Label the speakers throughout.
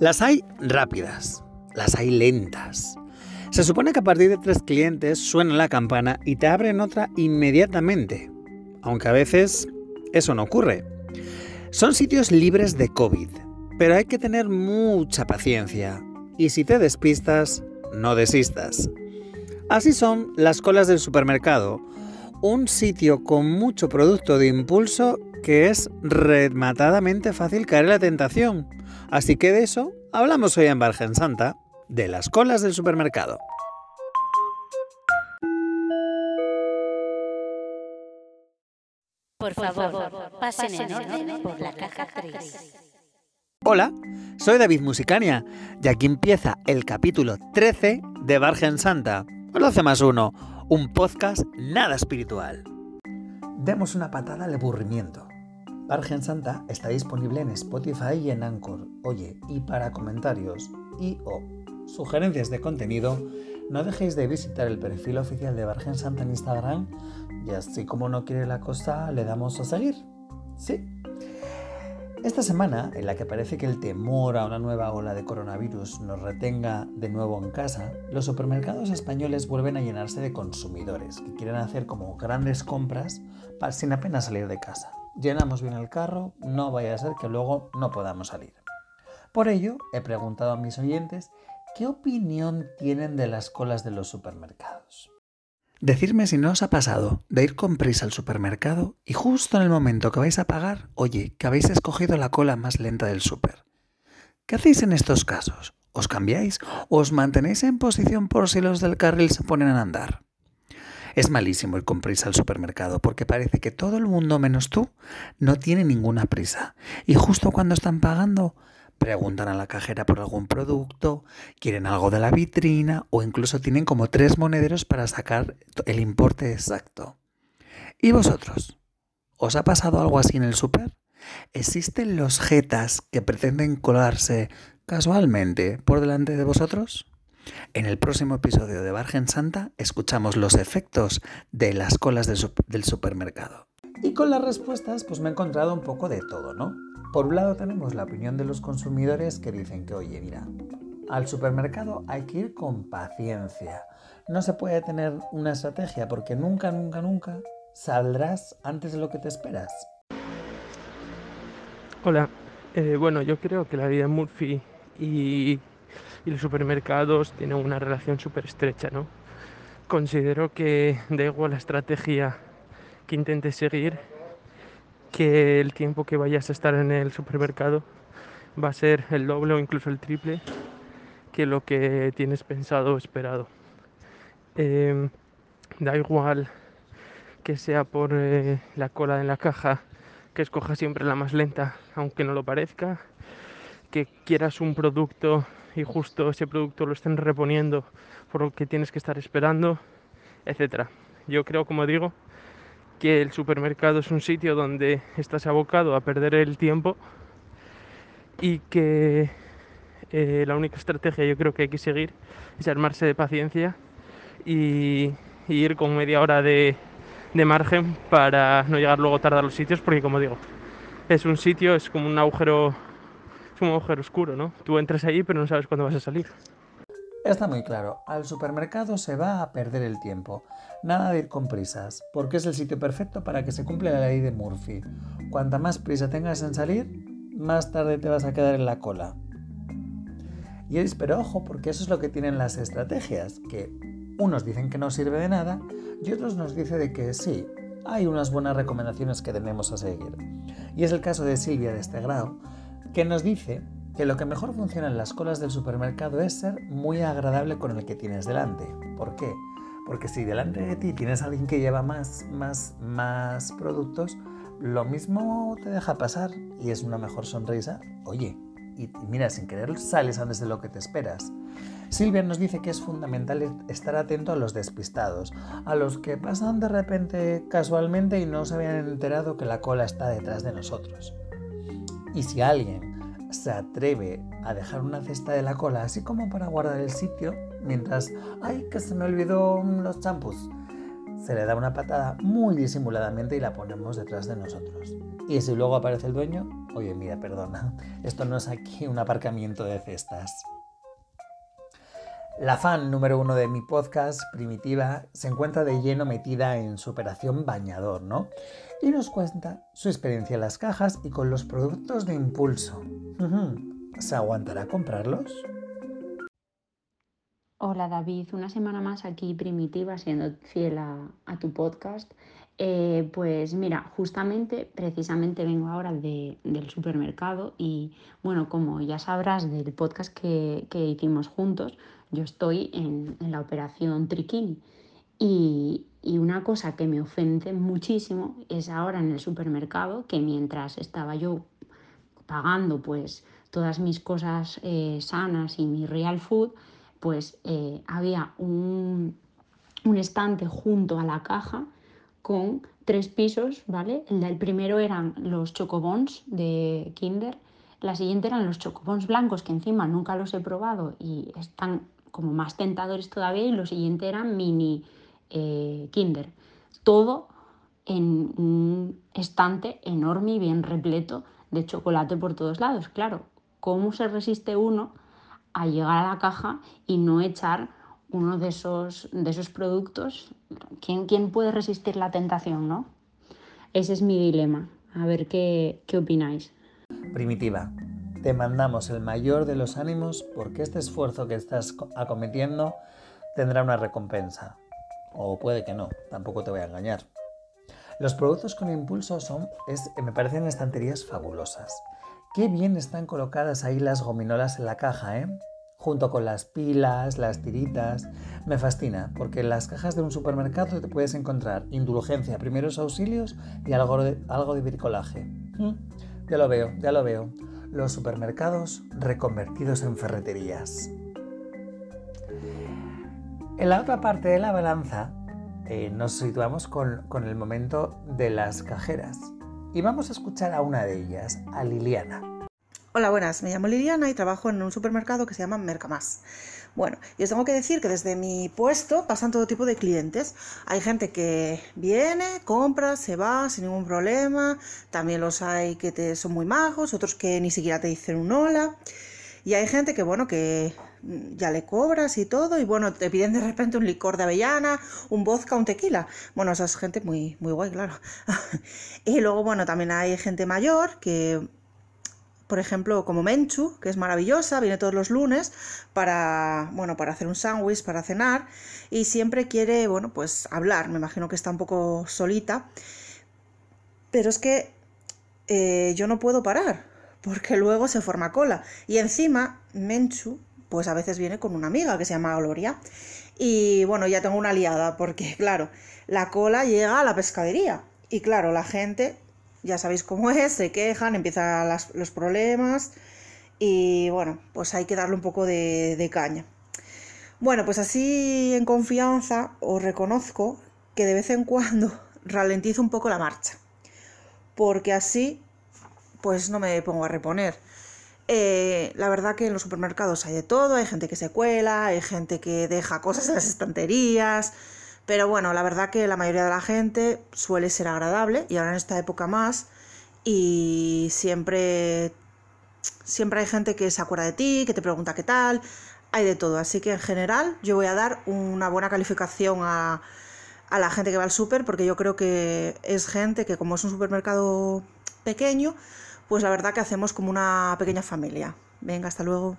Speaker 1: Las hay rápidas, las hay lentas. Se supone que a partir de tres clientes suena la campana y te abren otra inmediatamente, aunque a veces eso no ocurre. Son sitios libres de COVID, pero hay que tener mucha paciencia y si te despistas, no desistas. Así son las colas del supermercado, un sitio con mucho producto de impulso que es rematadamente fácil caer en la tentación. Así que de eso hablamos hoy en Bargen Santa, de las colas del supermercado.
Speaker 2: Por favor, pasen en orden por la caja 3.
Speaker 1: Hola, soy David Musicania y aquí empieza el capítulo 13 de Bargen Santa, 12 más 1, un podcast nada espiritual. Demos una patada al aburrimiento. Bargen Santa está disponible en Spotify y en Anchor. Oye, y para comentarios y o sugerencias de contenido, no dejéis de visitar el perfil oficial de Bargen Santa en Instagram y así como no quiere la cosa, le damos a seguir. ¿Sí? Esta semana, en la que parece que el temor a una nueva ola de coronavirus nos retenga de nuevo en casa, los supermercados españoles vuelven a llenarse de consumidores que quieren hacer como grandes compras sin apenas salir de casa. Llenamos bien el carro, no vaya a ser que luego no podamos salir. Por ello, he preguntado a mis oyentes qué opinión tienen de las colas de los supermercados. Decidme si no os ha pasado de ir con prisa al supermercado y justo en el momento que vais a pagar, oye, que habéis escogido la cola más lenta del súper. ¿Qué hacéis en estos casos? ¿Os cambiáis os mantenéis en posición por si los del carril se ponen a andar? Es malísimo ir con prisa al supermercado porque parece que todo el mundo menos tú no tiene ninguna prisa y justo cuando están pagando preguntan a la cajera por algún producto, quieren algo de la vitrina o incluso tienen como tres monederos para sacar el importe exacto. ¿Y vosotros? ¿Os ha pasado algo así en el súper? ¿Existen los jetas que pretenden colarse casualmente por delante de vosotros? En el próximo episodio de Bargen Santa escuchamos los efectos de las colas del, supermercado. Y con las respuestas pues me he encontrado un poco de todo, ¿no? Por un lado tenemos la opinión de los consumidores que dicen que, oye, mira, al supermercado hay que ir con paciencia. No se puede tener una estrategia porque nunca, nunca, nunca saldrás antes de lo que te esperas.
Speaker 3: Hola, eh, bueno, yo creo que la vida en Murphy y, y los supermercados tienen una relación súper estrecha, ¿no? Considero que da igual la estrategia que intentes seguir, que el tiempo que vayas a estar en el supermercado va a ser el doble o incluso el triple que lo que tienes pensado o esperado. Em, da igual que sea por eh, la cola en la caja, que escojas siempre la más lenta, aunque no lo parezca, que quieras un producto y justo ese producto lo estén reponiendo por lo que tienes que estar esperando, etc. Yo creo, como digo, que el supermercado es un sitio donde estás abocado a perder el tiempo y que eh, la única estrategia yo creo que hay que seguir es armarse de paciencia y, ir con media hora de, margen para no llegar luego tarde a los sitios porque como digo es un sitio es como un agujero un agujero oscuro no tú entras allí pero no sabes cuándo vas a salir
Speaker 1: Está muy claro, al supermercado se va a perder el tiempo. Nada de ir con prisas, porque es el sitio perfecto para que se cumpla la ley de Murphy. Cuanta más prisa tengas en salir, más tarde te vas a quedar en la cola. Y es, pero ojo, porque eso es lo que tienen las estrategias, que unos dicen que no sirve de nada y otros nos dicen de que sí, hay unas buenas recomendaciones que debemos a seguir. Y es el caso de Silvia de este grado, que nos dice que lo que mejor funciona en las colas del supermercado es ser muy agradable con el que tienes delante. ¿Por qué? Porque si delante de ti tienes a alguien que lleva más, más, más productos, lo mismo te deja pasar y es una mejor sonrisa. Oye, y, mira, sin querer sales antes de lo que te esperas. Silvia nos dice que es fundamental estar atento a los despistados, a los que pasan de repente casualmente y no se habían enterado que la cola está detrás de nosotros. Y si alguien se atreve a dejar una cesta de la cola, así como para guardar el sitio, mientras, ay, que se me olvidó los champús. se le da una patada muy disimuladamente y la ponemos detrás de nosotros. Y si luego aparece el dueño, oye, mira, perdona, esto no es aquí un aparcamiento de cestas. La fan número uno de mi podcast, Primitiva, se encuentra de lleno metida en su operación bañador, ¿no? Y nos cuenta su experiencia en las cajas y con los productos de impulso. ¿Se aguantará comprarlos?
Speaker 4: Hola David, una semana más aquí Primitiva, siendo fiel a, tu podcast. Eh, pues mira, justamente, precisamente vengo ahora del supermercado y bueno, como ya sabrás del podcast que, hicimos juntos, yo estoy en, la operación Triquini y, una cosa que me ofende muchísimo es ahora en el supermercado que mientras estaba yo pagando pues todas mis cosas eh, sanas y mi real food, pues eh, había un, estante junto a la caja con tres pisos, ¿vale? El, primero eran los chocobons de Kinder, la siguiente eran los chocobons blancos, que encima nunca los he probado y están como más tentadores todavía, y lo siguiente eran mini eh, Kinder. Todo en un estante enorme y bien repleto de chocolate por todos lados. Claro, ¿cómo se resiste uno a llegar a la caja y no echar uno de esos, de esos productos. ¿Quién, ¿Quién, puede resistir la tentación, no? Ese es mi dilema. A ver qué, qué opináis.
Speaker 1: Primitiva, te mandamos el mayor de los ánimos porque este esfuerzo que estás acometiendo tendrá una recompensa. O puede que no, tampoco te voy a engañar. Los productos con impulso son, es, me parecen estanterías fabulosas. Qué bien están colocadas ahí las gominolas en la caja, ¿eh? Junto con las pilas, las tiritas. Me fascina, porque en las cajas de un supermercado te puedes encontrar indulgencia, primeros auxilios y algo de, algo de bricolaje. ¿Mm? Ya lo veo, ya lo veo. Los supermercados reconvertidos en ferreterías. En la otra parte de la balanza eh, nos situamos con, el momento de las cajeras y vamos a escuchar a una de ellas, a Liliana.
Speaker 5: Hola, buenas. Me llamo Liliana y trabajo en un supermercado que se llama Mercamás. Bueno, y os tengo que decir que desde mi puesto pasan todo tipo de clientes. Hay gente que viene, compra, se va sin ningún problema. También los hay que son muy majos, otros que ni siquiera te dicen un hola. Y hay gente que, bueno, que ya le cobras y todo, y bueno, te piden de repente un licor de avellana, un vodka, un tequila. Bueno, esa es gente muy, muy guay, claro. y luego, bueno, también hay gente mayor que, por ejemplo, como Menchu, que es maravillosa, viene todos los lunes para, bueno, para hacer un sándwich, para cenar, y siempre quiere, bueno, pues hablar. Me imagino que está un poco solita. Pero es que eh, yo no puedo parar, porque luego se forma cola. Y encima, Menchu, pues a veces viene con una amiga que se llama Gloria. Y bueno, ya tengo una aliada, porque claro, la cola llega a la pescadería. Y claro, la gente, ya sabéis cómo es, se quejan, empiezan los problemas. Y bueno, pues hay que darle un poco de, de caña. Bueno, pues así en confianza os reconozco que de vez en cuando ralentizo un poco la marcha. Porque así, pues no me pongo a reponer. Eh, la verdad que en los supermercados hay de todo, hay gente que se cuela, hay gente que deja cosas en las estanterías, pero bueno, la verdad que la mayoría de la gente suele ser agradable y ahora en esta época más y siempre siempre hay gente que se acuerda de ti, que te pregunta qué tal, hay de todo, así que en general yo voy a dar una buena calificación a, a la gente que va al súper porque yo creo que es gente que como es un supermercado pequeño, pues la verdad que hacemos como una pequeña familia. Venga, hasta luego.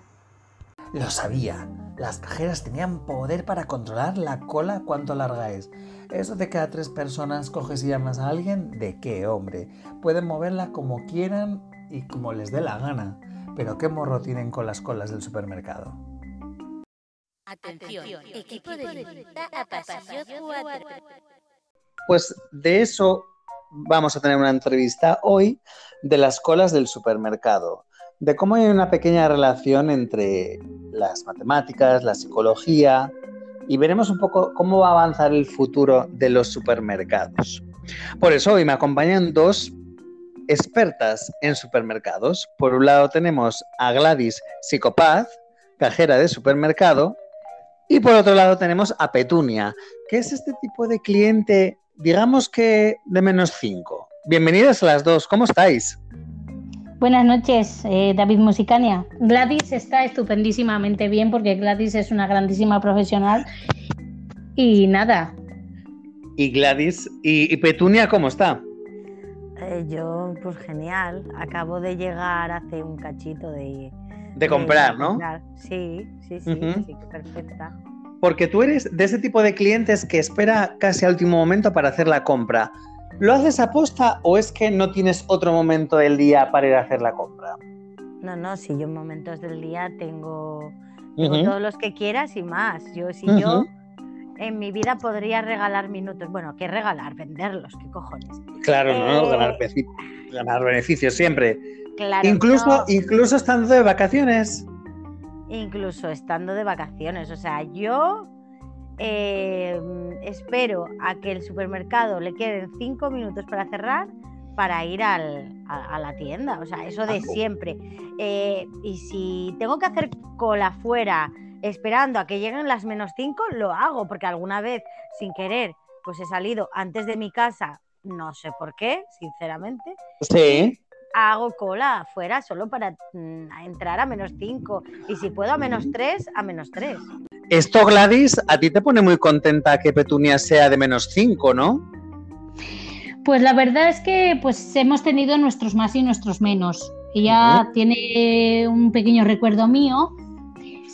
Speaker 1: Lo sabía. Las cajeras tenían poder para controlar la cola cuánto larga es. Eso de que a tres personas coges y llamas a alguien, ¿de qué, hombre? Pueden moverla como quieran y como les dé la gana. Pero qué morro tienen con las colas del supermercado.
Speaker 2: Atención, equipo de a pasillo 4.
Speaker 1: Pues de eso vamos a tener una entrevista hoy de las colas del supermercado, de cómo hay una pequeña relación entre las matemáticas, la psicología y veremos un poco cómo va a avanzar el futuro de los supermercados. Por eso hoy me acompañan dos expertas en supermercados. Por un lado tenemos a Gladys Psicopaz, cajera de supermercado, Y por otro lado tenemos a Petunia, que es este tipo de cliente, digamos que de menos 5. Bienvenidas a las dos, ¿cómo estáis?
Speaker 6: Buenas noches, eh, David Musicania. Gladys está estupendísimamente bien porque Gladys es una grandísima profesional y nada.
Speaker 1: ¿Y Gladys? ¿Y, y Petunia cómo está?
Speaker 7: Eh, yo, pues genial. Acabo de llegar hace un cachito de...
Speaker 1: De comprar, ¿no?
Speaker 7: Sí, sí, sí, sí, perfecta.
Speaker 1: Porque tú eres de ese tipo de clientes que espera casi al último momento para hacer la compra. ¿Lo haces a posta o es que no tienes otro momento del día para ir a hacer la compra?
Speaker 7: No, no, si yo en momentos del día tengo, todos los que quieras y más. Yo, si yo en mi vida podría regalar minutos. Bueno, ¿qué regalar? Venderlos, ¿qué cojones?
Speaker 1: Claro, no, ganar, eh, ganar beneficios siempre. Claro, incluso, incluso estando de vacaciones.
Speaker 7: Incluso estando de vacaciones. O sea, yo eh, espero a que el supermercado le queden cinco minutos para cerrar para ir a, la tienda. O sea, eso de siempre. Eh, y si tengo que hacer cola fuera esperando a que lleguen las menos 5, lo hago, porque alguna vez, sin querer, pues he salido antes de mi casa, no sé por qué, sinceramente.
Speaker 1: Sí.
Speaker 7: Hago cola afuera solo para mm, entrar a menos 5 y si puedo a menos 3, a menos 3.
Speaker 1: Esto, Gladys, a ti te pone muy contenta que Petunia sea de menos 5, ¿no?
Speaker 6: Pues la verdad es que pues hemos tenido nuestros más y nuestros menos. Ella tiene un pequeño recuerdo mío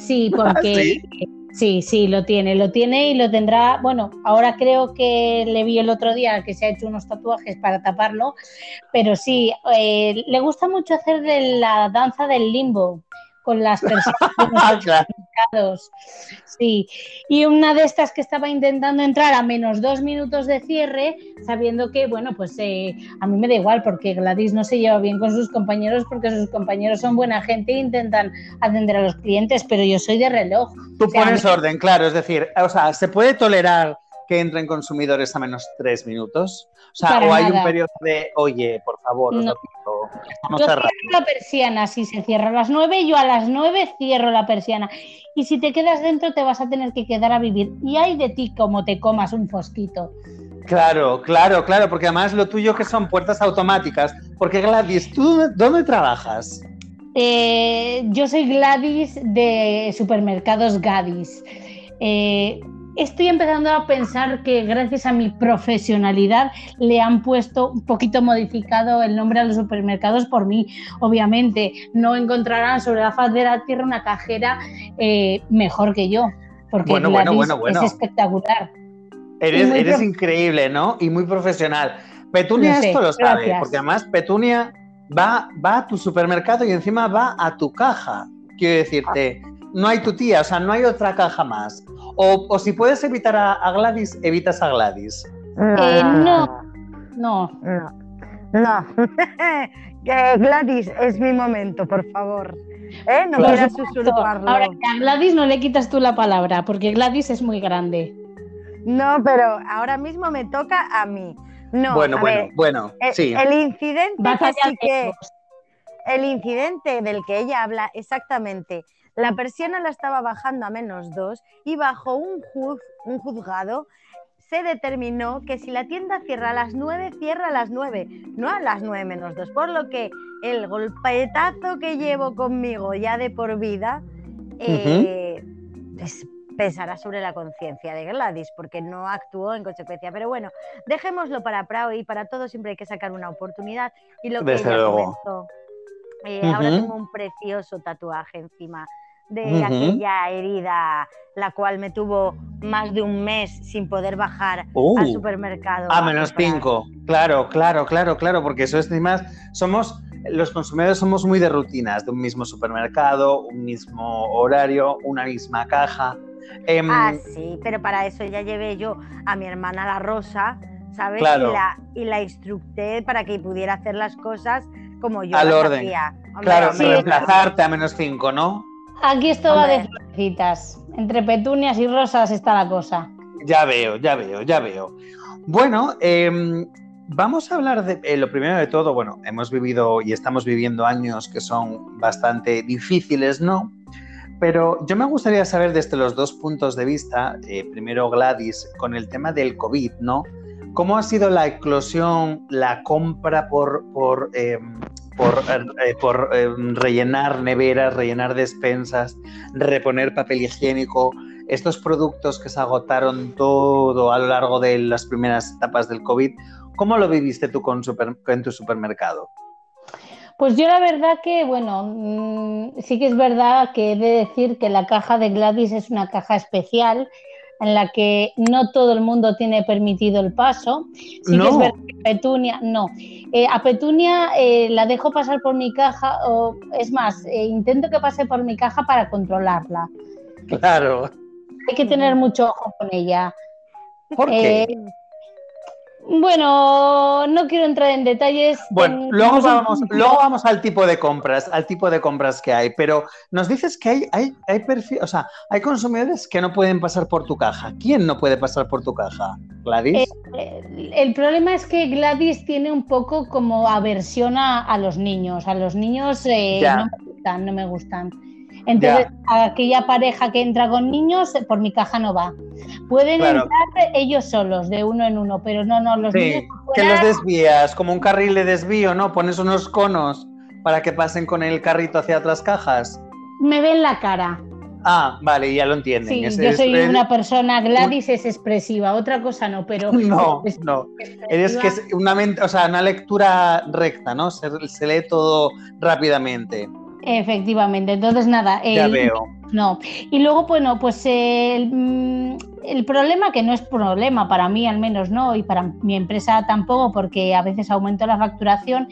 Speaker 6: Sí, porque ¿Sí? ¿Sí? lo tiene, lo tiene y lo tendrá. Bueno, ahora creo que le vi el otro día que se ha hecho unos tatuajes para taparlo, pero sí, eh, le gusta mucho hacer de la danza del limbo con las personas. Sí. Y una de estas que estaba intentando entrar a menos dos minutos de cierre, sabiendo que, bueno, pues eh, a mí me da igual porque Gladys no se lleva bien con sus compañeros porque sus compañeros son buena gente e intentan atender a los clientes, pero yo soy de reloj.
Speaker 1: Tú pones orden, claro, es decir, o sea, se puede tolerar que entren consumidores a menos tres minutos? O sea, o hay un periodo de, oye, por favor, no.
Speaker 6: yo cierro la persiana, si se cierra a las nueve, yo a las nueve cierro la persiana. Y si te quedas dentro, te vas a tener que quedar a vivir. Y hay de ti como te comas un fosquito.
Speaker 1: Claro, claro, claro, porque además lo tuyo que son puertas automáticas. Porque Gladys, ¿tú dónde trabajas?
Speaker 6: Eh, yo soy Gladys de Supermercados Gadis. Eh, estoy empezando a pensar que gracias a mi profesionalidad le han puesto un poquito modificado el nombre a los supermercados por mí. Obviamente no encontrarán sobre la faz de la tierra una cajera eh, mejor que yo, porque bueno, es espectacular.
Speaker 1: Eres, increíble, ¿no? Y muy profesional. Petunia esto lo sabe, porque además Petunia va, va a tu supermercado y encima va a tu caja. Quiero decirte, no hay tu tía, o sea, no hay otra caja más. O, si puedes evitar a, Gladys, evitas a Gladys.
Speaker 6: Eh, no, no.
Speaker 7: No. Gladys, es mi momento, por favor. ¿Eh? No quieras susurrarlo.
Speaker 6: Ahora, a Gladys no le quitas tú la palabra, porque Gladys es muy grande.
Speaker 7: No, pero ahora mismo me toca a mí. No,
Speaker 1: bueno, bueno, bueno,
Speaker 7: el,
Speaker 1: sí.
Speaker 7: El incidente que, el incidente del que ella habla exactamente la persiana la estaba bajando a menos dos y bajo un, un juzgado se determinó que si la tienda cierra a las 9, cierra a las 9, no a las 9 menos 2. Por lo que el golpetazo que llevo conmigo ya de por vida eh, pesará sobre la conciencia de Gladys, porque no actuó en consecuencia. Pero bueno, dejémoslo para Prao y para todo siempre hay que sacar una oportunidad. Y lo que ella comentó, eh, ahora tengo un precioso tatuaje encima de aquella herida, la cual me tuvo más de un mes sin poder bajar al uh. supermercado.
Speaker 1: A menos cinco, claro, claro, claro, claro, porque eso es más, somos, los consumidores somos muy de rutinas, de un mismo supermercado, un mismo horario, una misma caja.
Speaker 7: Em, ah, sí, pero para eso ya llevé yo a mi hermana la Rosa, ¿sabes? Y, la, y la instructé para que pudiera hacer las cosas como yo
Speaker 1: Al orden. claro, reemplazarte a menos cinco, ¿no?
Speaker 6: Aquí es toda de florecitas. Entre petunias y rosas está la cosa.
Speaker 1: Ya veo, ya veo, ya veo. Bueno, em, vamos a hablar de eh, lo primero de todo. Bueno, hemos vivido y estamos viviendo años que son bastante difíciles, ¿no? pero yo me gustaría saber desde los dos puntos de vista, eh, primero Gladys, con el tema del COVID, ¿no? ¿Cómo ha sido la eclosión, la compra por, por, em, por, eh, em, rellenar neveras, rellenar despensas, reponer papel higiénico? Estos productos que se agotaron todo a lo largo de las primeras etapas del COVID, ¿cómo lo viviste tú con en tu supermercado?
Speaker 6: Pues yo la verdad que, bueno, mm, sí que es verdad que he de decir que la caja de Gladys es una caja especial en la que no todo el mundo tiene permitido el paso. Sí que es
Speaker 1: No.
Speaker 6: verdad que Petunia, no. Eh, a Petunia eh, la dejo pasar por mi caja, o es más, eh, intento que pase por mi caja para controlarla.
Speaker 1: Claro.
Speaker 6: Hay que tener mucho ojo con ella.
Speaker 1: ¿Por qué?
Speaker 6: Eh, bueno, no quiero entrar en detalles.
Speaker 1: Bueno,
Speaker 6: en-
Speaker 1: luego vamos, luego vamos al tipo de compras, al tipo de compras que hay, pero nos dices que hay, hay, hay perfil, o sea, hay consumidores que no pueden pasar por tu caja. ¿Quién no puede pasar por tu caja? Gladys.
Speaker 6: Eh, El problema es que Gladys tiene un poco como aversión a, a los niños. A los niños eh, no me gustan, no me gustan. Entonces, aquella pareja que entra con niños, por mi caja no va. Pueden
Speaker 1: Claro.
Speaker 6: entrar ellos solos, de uno en uno, pero no, no, los
Speaker 1: Sí,
Speaker 6: niños
Speaker 1: que los desvías, como un carril de desvío, ¿no? Pones unos conos para que pasen con el carrito hacia otras cajas.
Speaker 6: me ven la cara.
Speaker 1: Ah, vale, ya lo entienden.
Speaker 6: Sí, yo soy
Speaker 1: es-
Speaker 6: una persona, Gladys es expresiva, otra cosa no, pero
Speaker 1: No,
Speaker 6: es
Speaker 1: no. Eres que es una, mente- o sea, una lectura recta, ¿no? Se, se lee todo rápidamente.
Speaker 6: Efectivamente, entonces nada,
Speaker 1: Ya veo.
Speaker 6: No. Y luego, bueno, pues el, mm, el problema, que no es problema para mí al menos, ¿no? Y para mi empresa tampoco, porque a veces aumento la facturación,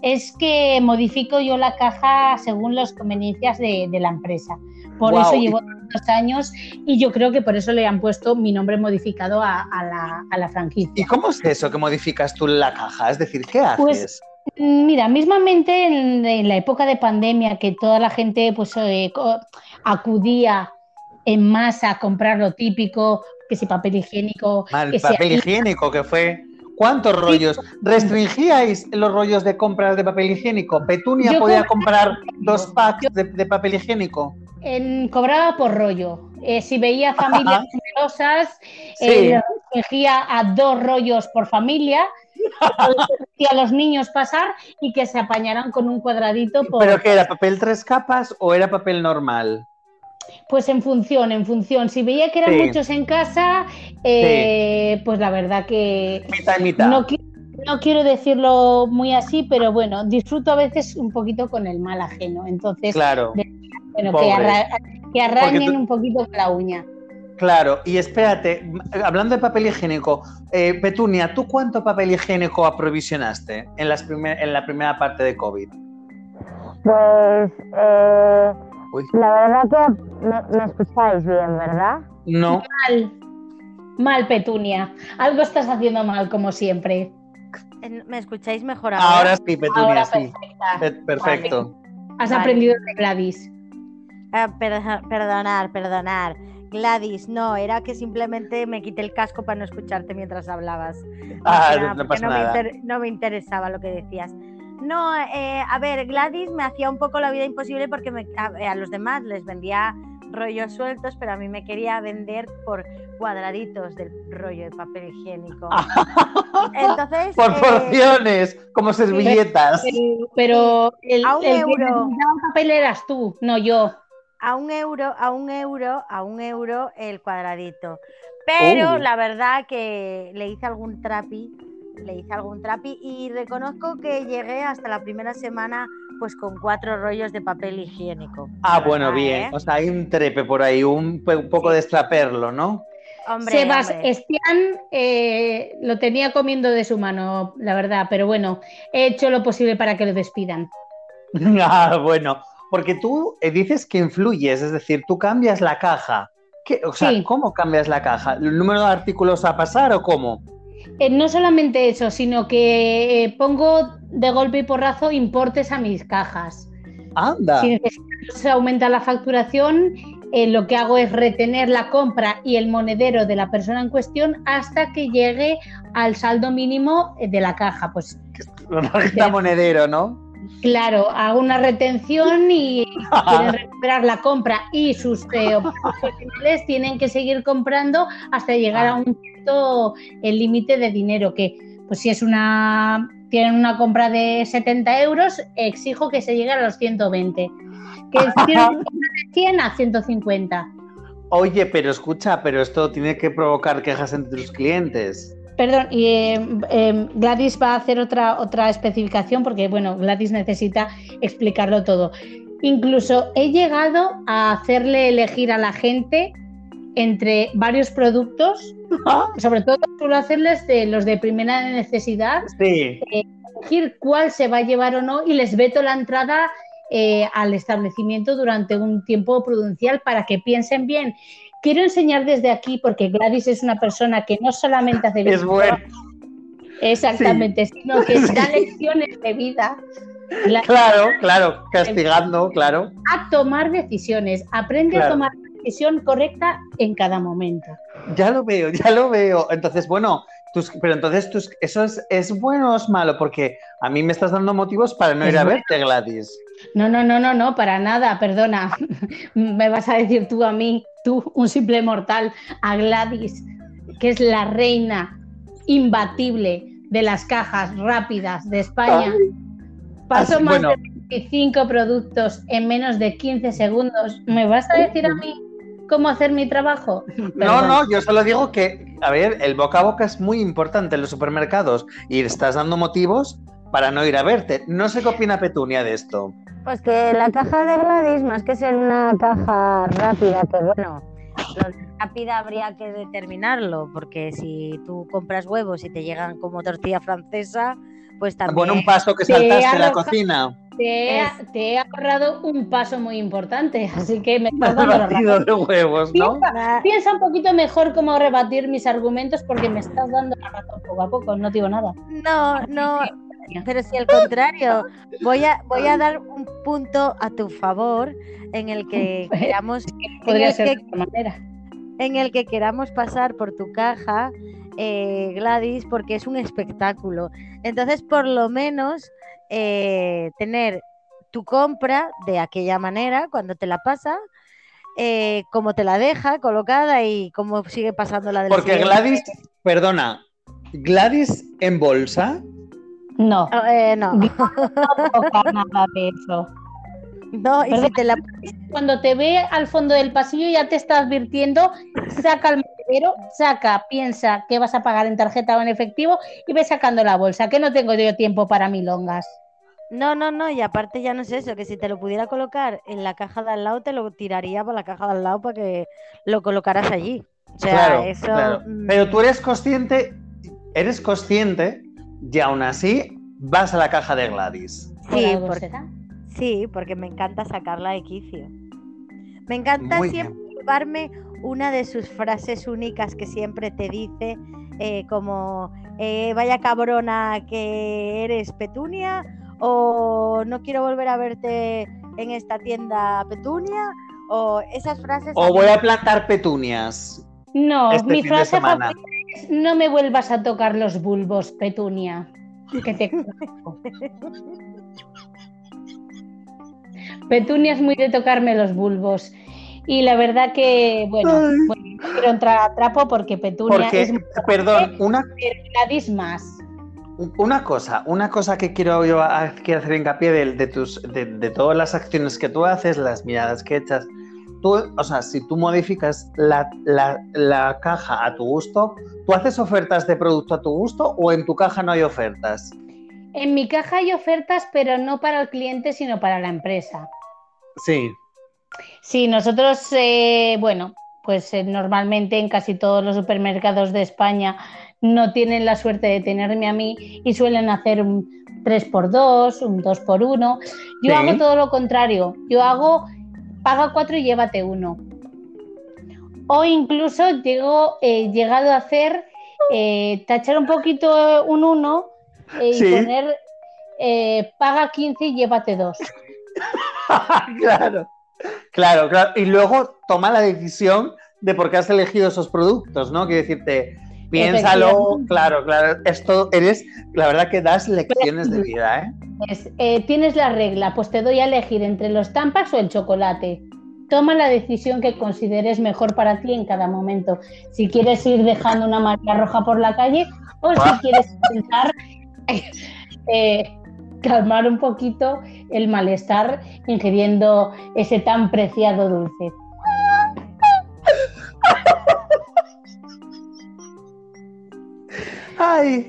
Speaker 6: es que modifico yo la caja según las conveniencias de, de la empresa. Por eso llevo tantos años y yo creo que por eso le han puesto mi nombre modificado a, a la, a la franquicia.
Speaker 1: ¿Y cómo es eso que modificas tú la caja? Es decir, ¿qué haces?
Speaker 6: Pues, Mira, mismamente en, en la época de pandemia, que toda la gente pues, eh, acudía en masa a comprar lo típico, que si papel higiénico,
Speaker 1: Mal,
Speaker 6: que si
Speaker 1: papel higiénico, que fue. ¿Cuántos rollos? ¿Restringíais los rollos de compras de papel higiénico? ¿Petunia
Speaker 6: Yo
Speaker 1: podía comprar dos packs de, de papel higiénico?
Speaker 6: en- cobraba por rollo. Eh, si veía familias numerosas,
Speaker 1: Sí.
Speaker 6: eh, restringía a dos rollos por familia, a los niños pasar y que se apañaran con un cuadradito por,
Speaker 1: ¿Pero qué era? ¿Papel tres capas o era papel normal?
Speaker 6: Pues en función, en función. Si veía que eran
Speaker 1: Sí.
Speaker 6: muchos en casa, eh, pues la verdad que
Speaker 1: Mitad y mitad.
Speaker 6: no, qui- no quiero decirlo muy así, pero bueno, disfruto a veces un poquito con el mal ajeno. Entonces,
Speaker 1: Claro,
Speaker 6: bueno, que, arra- que arrañen
Speaker 1: tú-
Speaker 6: un poquito con la uña.
Speaker 1: Claro. Y espérate, hablando de papel higiénico, eh, Petunia, ¿tú cuánto papel higiénico aprovisionaste en, las primer- en la primera parte de COVID?
Speaker 7: Pues eh, la verdad que me, me escucháis bien, ¿verdad?
Speaker 1: No,
Speaker 6: Mal, mal, Petunia. Algo estás haciendo mal, como siempre.
Speaker 7: ¿Me escucháis mejor ahora?
Speaker 1: ahora sí, Petunia,
Speaker 6: Ahora
Speaker 1: sí.
Speaker 6: perfecta.
Speaker 1: Pe- Perfecto.
Speaker 6: Has
Speaker 7: Vale.
Speaker 6: aprendido de Gladys.
Speaker 7: Ah, perdo- perdonar, perdonar. Gladys, no, era que simplemente me quité el casco para no escucharte mientras hablabas.
Speaker 1: Ah,
Speaker 7: que
Speaker 1: no- no
Speaker 7: me
Speaker 1: nada.
Speaker 7: inter- no me interesaba lo que decías. No, eh, a ver, Gladys me hacía un poco la vida imposible porque me- a, a los demás les vendía rollos sueltos, pero a mí me quería vender por cuadraditos del rollo de papel higiénico. Entonces,
Speaker 1: Por
Speaker 7: eh,
Speaker 1: porciones, como servilletas.
Speaker 6: Pero, pero el,
Speaker 7: A un
Speaker 6: el que
Speaker 7: euro.
Speaker 6: necesitaba papel eras tú, no yo.
Speaker 7: A un euro, a un euro, a un euro el cuadradito. Pero
Speaker 1: Oh.
Speaker 7: la verdad que le hice algún trapi, le hice algún trapi y reconozco que llegué hasta la primera semana pues con cuatro rollos de papel higiénico.
Speaker 1: Ah, bueno,
Speaker 7: verdad,
Speaker 1: bien.
Speaker 7: ¿eh?
Speaker 1: O sea, hay un trepe por ahí, un, poco
Speaker 7: Sí.
Speaker 1: de extraperlo, ¿no?
Speaker 7: Hombre,
Speaker 6: Sebas
Speaker 7: hombre.
Speaker 6: Estián eh, lo tenía comiendo de su mano, la verdad, pero bueno, he hecho lo posible para que lo despidan.
Speaker 1: ah, bueno. Porque tú eh, dices que influyes, es decir, tú cambias la caja. ¿Qué? O sea,
Speaker 6: Sí.
Speaker 1: ¿cómo cambias la caja? ¿El número de artículos a pasar o cómo?
Speaker 6: Eh, no solamente eso, sino que eh, pongo de golpe y porrazo importes a mis cajas.
Speaker 1: Anda.
Speaker 6: Si necesitamos aumentar la facturación, eh, lo que hago es retener la compra y el monedero de la persona en cuestión hasta que llegue al saldo mínimo de la caja. Pues
Speaker 1: Una monedero, ¿no?
Speaker 6: Claro, hago una retención y quieren recuperar la compra y sus eh, profesionales tienen que seguir comprando hasta llegar a un punto el límite de dinero que pues si es una tienen una compra de 70 euros exijo que se llegue a los 120 que tienen una compra de 100 a 150
Speaker 1: Oye, pero escucha, pero esto tiene que provocar quejas entre tus clientes.
Speaker 6: Perdón, y eh, eh, Gladys va a hacer otra, otra especificación porque, bueno, Gladys necesita explicarlo todo. Incluso he llegado a hacerle elegir a la gente entre varios productos, sobre todo suelo hacerles de los de primera necesidad,
Speaker 1: Sí.
Speaker 6: eh, elegir cuál se va a llevar o no y les veto la entrada eh, al establecimiento durante un tiempo prudencial para que piensen bien. Quiero enseñar desde aquí, porque Gladys es una persona que no solamente hace
Speaker 1: Es bueno.
Speaker 6: Exactamente, sino que
Speaker 1: Sí.
Speaker 6: da lecciones de vida la-
Speaker 1: Claro, claro, castigando, claro.
Speaker 6: a tomar decisiones. Aprende a tomar la decisión correcta en cada momento.
Speaker 1: Ya lo veo, ya lo veo. Entonces, bueno, tus, pero entonces tus, eso es, es bueno o es malo, porque a mí me estás dando motivos para no
Speaker 6: Es
Speaker 1: ir a verte, Gladys.
Speaker 6: No, no, no, no, no, para nada, perdona. Me vas a decir tú a mí, tú, un simple mortal, a Gladys, que es la reina imbatible de las cajas rápidas de España. Pasó
Speaker 1: Así,
Speaker 6: más
Speaker 1: bueno.
Speaker 6: de 25 productos en menos de 15 segundos. ¿Me vas a decir a mí cómo hacer mi trabajo?
Speaker 1: No, no, yo solo digo que, a ver, el boca a boca es muy importante en los supermercados y estás dando motivos para no ir a verte. No sé qué opina Petunia de esto.
Speaker 7: Pues que la caja de Gladys, más que ser una caja rápida, que bueno, lo rápida habría que determinarlo, porque si tú compras huevos y te llegan como tortilla francesa, pues también...
Speaker 1: Bueno, un paso que
Speaker 6: Te
Speaker 1: saltaste en la cocina.
Speaker 6: Te he, te he ahorrado un paso muy importante, así que me estás dando
Speaker 1: de huevos, ¿no?
Speaker 6: Piensa, piensa un poquito mejor cómo rebatir mis argumentos porque me estás dando la razón poco a poco, no digo nada.
Speaker 7: No, no, pero si al contrario, voy a, voy a dar un punto a tu favor en el que queramos, en
Speaker 6: Podría
Speaker 7: el
Speaker 6: ser
Speaker 7: que
Speaker 6: de otra manera.
Speaker 7: en el que queramos pasar por tu caja, eh, Gladys, porque es un espectáculo. Entonces, por lo menos, eh, tener tu compra de aquella manera, cuando te la pasa, eh, como te la deja colocada y cómo sigue pasando la del
Speaker 1: Porque
Speaker 7: siguiente.
Speaker 1: Gladys, perdona, Gladys en bolsa.
Speaker 6: No,
Speaker 7: eh, no,
Speaker 6: no toca nada de eso.
Speaker 7: no, y si te la
Speaker 6: Cuando te ve al fondo del pasillo ya te está advirtiendo, saca el monedero, saca, piensa que vas a pagar en tarjeta o en efectivo y ve sacando la bolsa, que no tengo yo tiempo para milongas.
Speaker 7: No, no, no, y aparte ya no es eso, que si te lo pudiera colocar en la caja de al lado, te lo tiraría para la caja de al lado para que lo colocaras allí. O sea,
Speaker 1: claro,
Speaker 7: eso.
Speaker 1: claro.
Speaker 7: mm,
Speaker 1: Pero tú eres consciente, eres consciente y aún así vas a la caja de Gladys.
Speaker 7: Sí,
Speaker 6: algo
Speaker 7: por-
Speaker 6: será.
Speaker 7: sí, porque me encanta sacarla de quicio. Me encanta
Speaker 1: Muy
Speaker 7: siempre llevarme una de sus frases únicas que siempre te dice, eh, como eh, vaya cabrona que eres Petunia, o no quiero volver a verte en esta tienda Petunia, o esas frases.
Speaker 1: O voy a plantar petunias.
Speaker 6: No,
Speaker 1: Este
Speaker 6: mi
Speaker 1: fin de
Speaker 6: frase
Speaker 1: semana.
Speaker 6: favorita no me vuelvas a tocar los bulbos, Petunia. Que te conozco". Petunia es muy de tocarme los bulbos. Y la verdad que, bueno, no quiero entrar a trapo porque Petunia
Speaker 1: Porque,
Speaker 6: es muy
Speaker 1: perdón, una,
Speaker 6: más.
Speaker 1: una cosa, una cosa que quiero yo hacer hincapié de, de tus, de, de todas las acciones que tú haces, las miradas que echas. Tú, o sea, si tú modificas la, la- la caja a tu gusto, ¿tú haces ofertas de producto a tu gusto o en tu caja no hay ofertas?
Speaker 6: En mi caja hay ofertas, pero no para el cliente, sino para la empresa.
Speaker 1: Sí.
Speaker 6: Sí, nosotros, eh, bueno, pues eh, normalmente en casi todos los supermercados de España no tienen la suerte de tenerme a mí y suelen hacer un 3x2, un 2x1. Yo
Speaker 1: Sí.
Speaker 6: hago todo lo contrario. Yo hago paga 4 y llévate uno. O incluso llego, he llegado a hacer eh, tachar un poquito un 1 y
Speaker 1: Sí.
Speaker 6: poner eh, paga 15 y llévate dos.
Speaker 1: claro. Claro, claro. Y luego toma la decisión de por qué has elegido esos productos, ¿no? Quiero decirte, piénsalo, claro, claro. Esto eres, la verdad que das lecciones de vida, ¿eh?
Speaker 6: Dices, eh, tienes la regla, pues te doy a elegir entre los tampas o el chocolate. Toma la decisión que consideres mejor para ti en cada momento. Si quieres ir dejando una marca roja por la calle o si quieres intentar eh, calmar un poquito el malestar ingiriendo ese tan preciado dulce.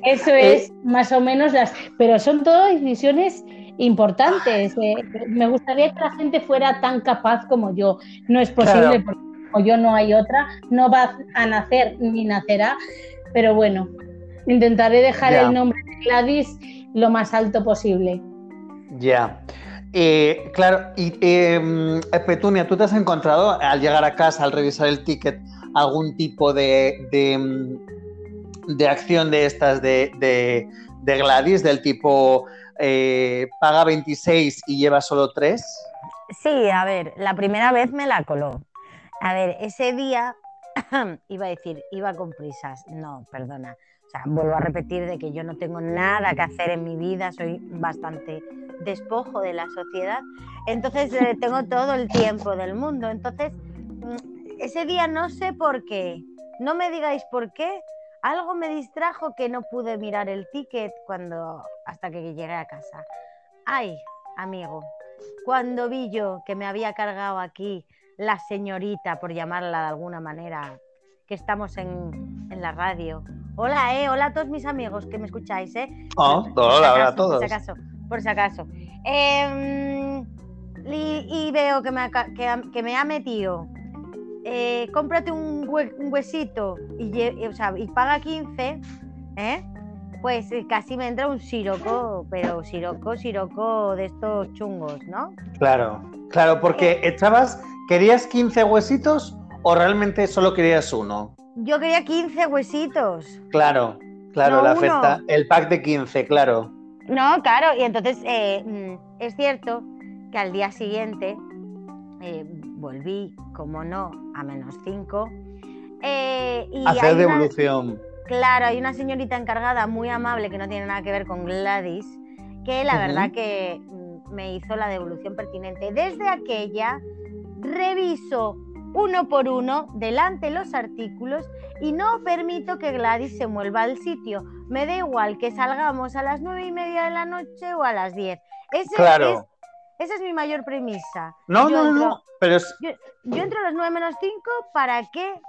Speaker 6: Eso es más o menos las. Pero son todas decisiones importantes. Eh, me gustaría que la gente fuera tan capaz como yo. No es posible porque como yo no hay otra. No va a nacer ni nacerá. Pero bueno, intentaré dejar el nombre de Gladys lo más alto posible.
Speaker 1: Ya. Eh, claro, y em, Petunia, ¿tú te has encontrado al llegar a casa, al revisar el ticket, algún tipo de, de, em, acción de estas de, de Gladys, del tipo eh, paga 26 y lleva solo 3?
Speaker 7: Sí, a ver, la primera vez me la coló. A ver, ese día iba a decir, iba con prisas. No, perdona. O sea, vuelvo a repetir de que yo no tengo nada que hacer en mi vida, soy bastante despojo de la sociedad. Entonces eh, tengo todo el tiempo del mundo. Entonces, mm, ese día no sé por qué. No me digáis por qué. Algo me distrajo que no pude mirar el ticket cuando hasta que llegué a casa. Ay, amigo, cuando vi yo que me había cargado aquí la señorita, por llamarla de alguna manera, que estamos en, en la radio. Hola, eh, hola a todos mis amigos que me escucháis, eh.
Speaker 1: Oh, hola, hola a todos.
Speaker 7: Por si acaso, por si acaso. Em, y, veo que me, ha, que, me ha metido. Eh, cómprate un, huesito y, y, paga 15, ¿eh? Pues eh, casi me entra un siroco, pero siroco, siroco de estos chungos, ¿no?
Speaker 1: Claro, claro, porque echabas, ¿querías 15 huesitos o realmente solo querías uno?
Speaker 7: Yo quería 15 huesitos.
Speaker 1: Claro, claro, la oferta, el pack de 15, claro.
Speaker 7: No, claro, y entonces eh, mm, es cierto que al día siguiente eh, volví, como no, a menos 5.
Speaker 1: Eh, Hacer devolución.
Speaker 7: Claro, hay una señorita encargada muy amable que no tiene nada que ver con Gladys, que la verdad que mm, me hizo la devolución pertinente. Desde aquella reviso uno por uno delante los artículos y no permito que Gladys se mueva al sitio. Me da igual que salgamos a las nueve y media de la noche o a las diez.
Speaker 1: claro.
Speaker 7: Esa es mi mayor premisa.
Speaker 1: No, no, no, pero
Speaker 7: yo, entro a las nueve menos cinco para que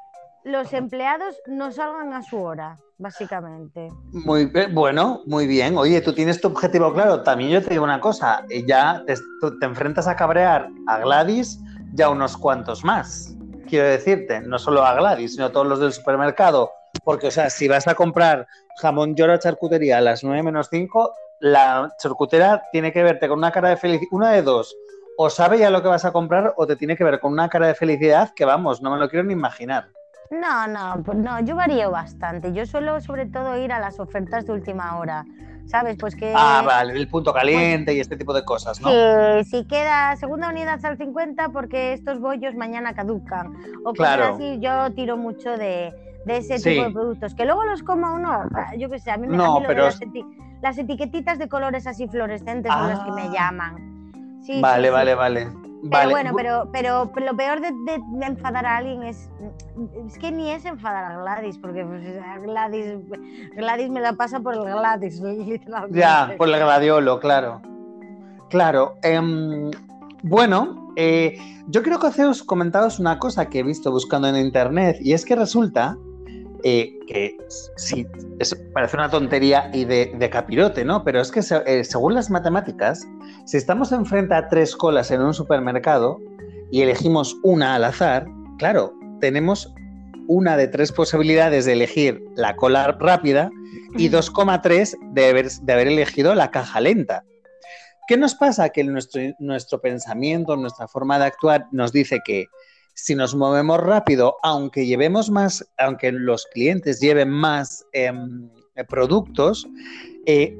Speaker 7: los empleados no salgan a su hora, básicamente.
Speaker 1: Muy bueno, muy bien. Oye, tú tienes tu objetivo claro. También yo te digo una cosa, ya te, te enfrentas a cabrear a Gladys ya unos cuantos más. Quiero decirte, no solo a Gladys, sino a todos los del supermercado. Porque, o sea, si vas a comprar jamón llora charcutería a las 9 menos 5, la charcutera tiene que verte con una cara de felicidad. Una de dos. O sabe ya lo que vas a comprar o te tiene que ver con una cara de felicidad que, vamos, no me lo quiero ni imaginar.
Speaker 7: No, no, pues no, yo varío bastante. Yo suelo sobre todo ir a las ofertas de última hora. ¿sabes? Pues que...
Speaker 1: Ah, vale, el punto caliente y este tipo de cosas, ¿no?
Speaker 7: Sí, si queda segunda unidad al 50 porque estos bollos mañana caducan. O claro. así, yo tiro mucho de, ese tipo de productos. Que luego los coma uno, ah, yo qué sé, a mí me
Speaker 1: no, pero...
Speaker 7: las, etiquetitas de colores así fluorescentes son las que me ah. llaman.
Speaker 1: Sí, vale, vale, vale.
Speaker 7: Pero bueno, pero, pero, lo peor de, enfadar a alguien es, es que ni es enfadar a Gladys, porque pues, Gladys, Gladys me la pasa por el Gladys, literalmente.
Speaker 1: Ya, por el gladiolo, claro. Claro. Em, bueno, eh, yo creo que os comentaros una cosa que he visto buscando en internet, y es que resulta eh, que sí, parece una tontería y de, capirote, ¿no? Pero es que eh, según las matemáticas, si estamos enfrente a tres colas en un supermercado y elegimos una al azar, claro, tenemos una de tres posibilidades de elegir la cola rápida y 2,3 de haber, de haber elegido la caja lenta. ¿Qué nos pasa? Que nuestro, nuestro pensamiento, nuestra forma de actuar nos dice que si nos movemos rápido, aunque llevemos más, aunque los clientes lleven más em, productos, eh,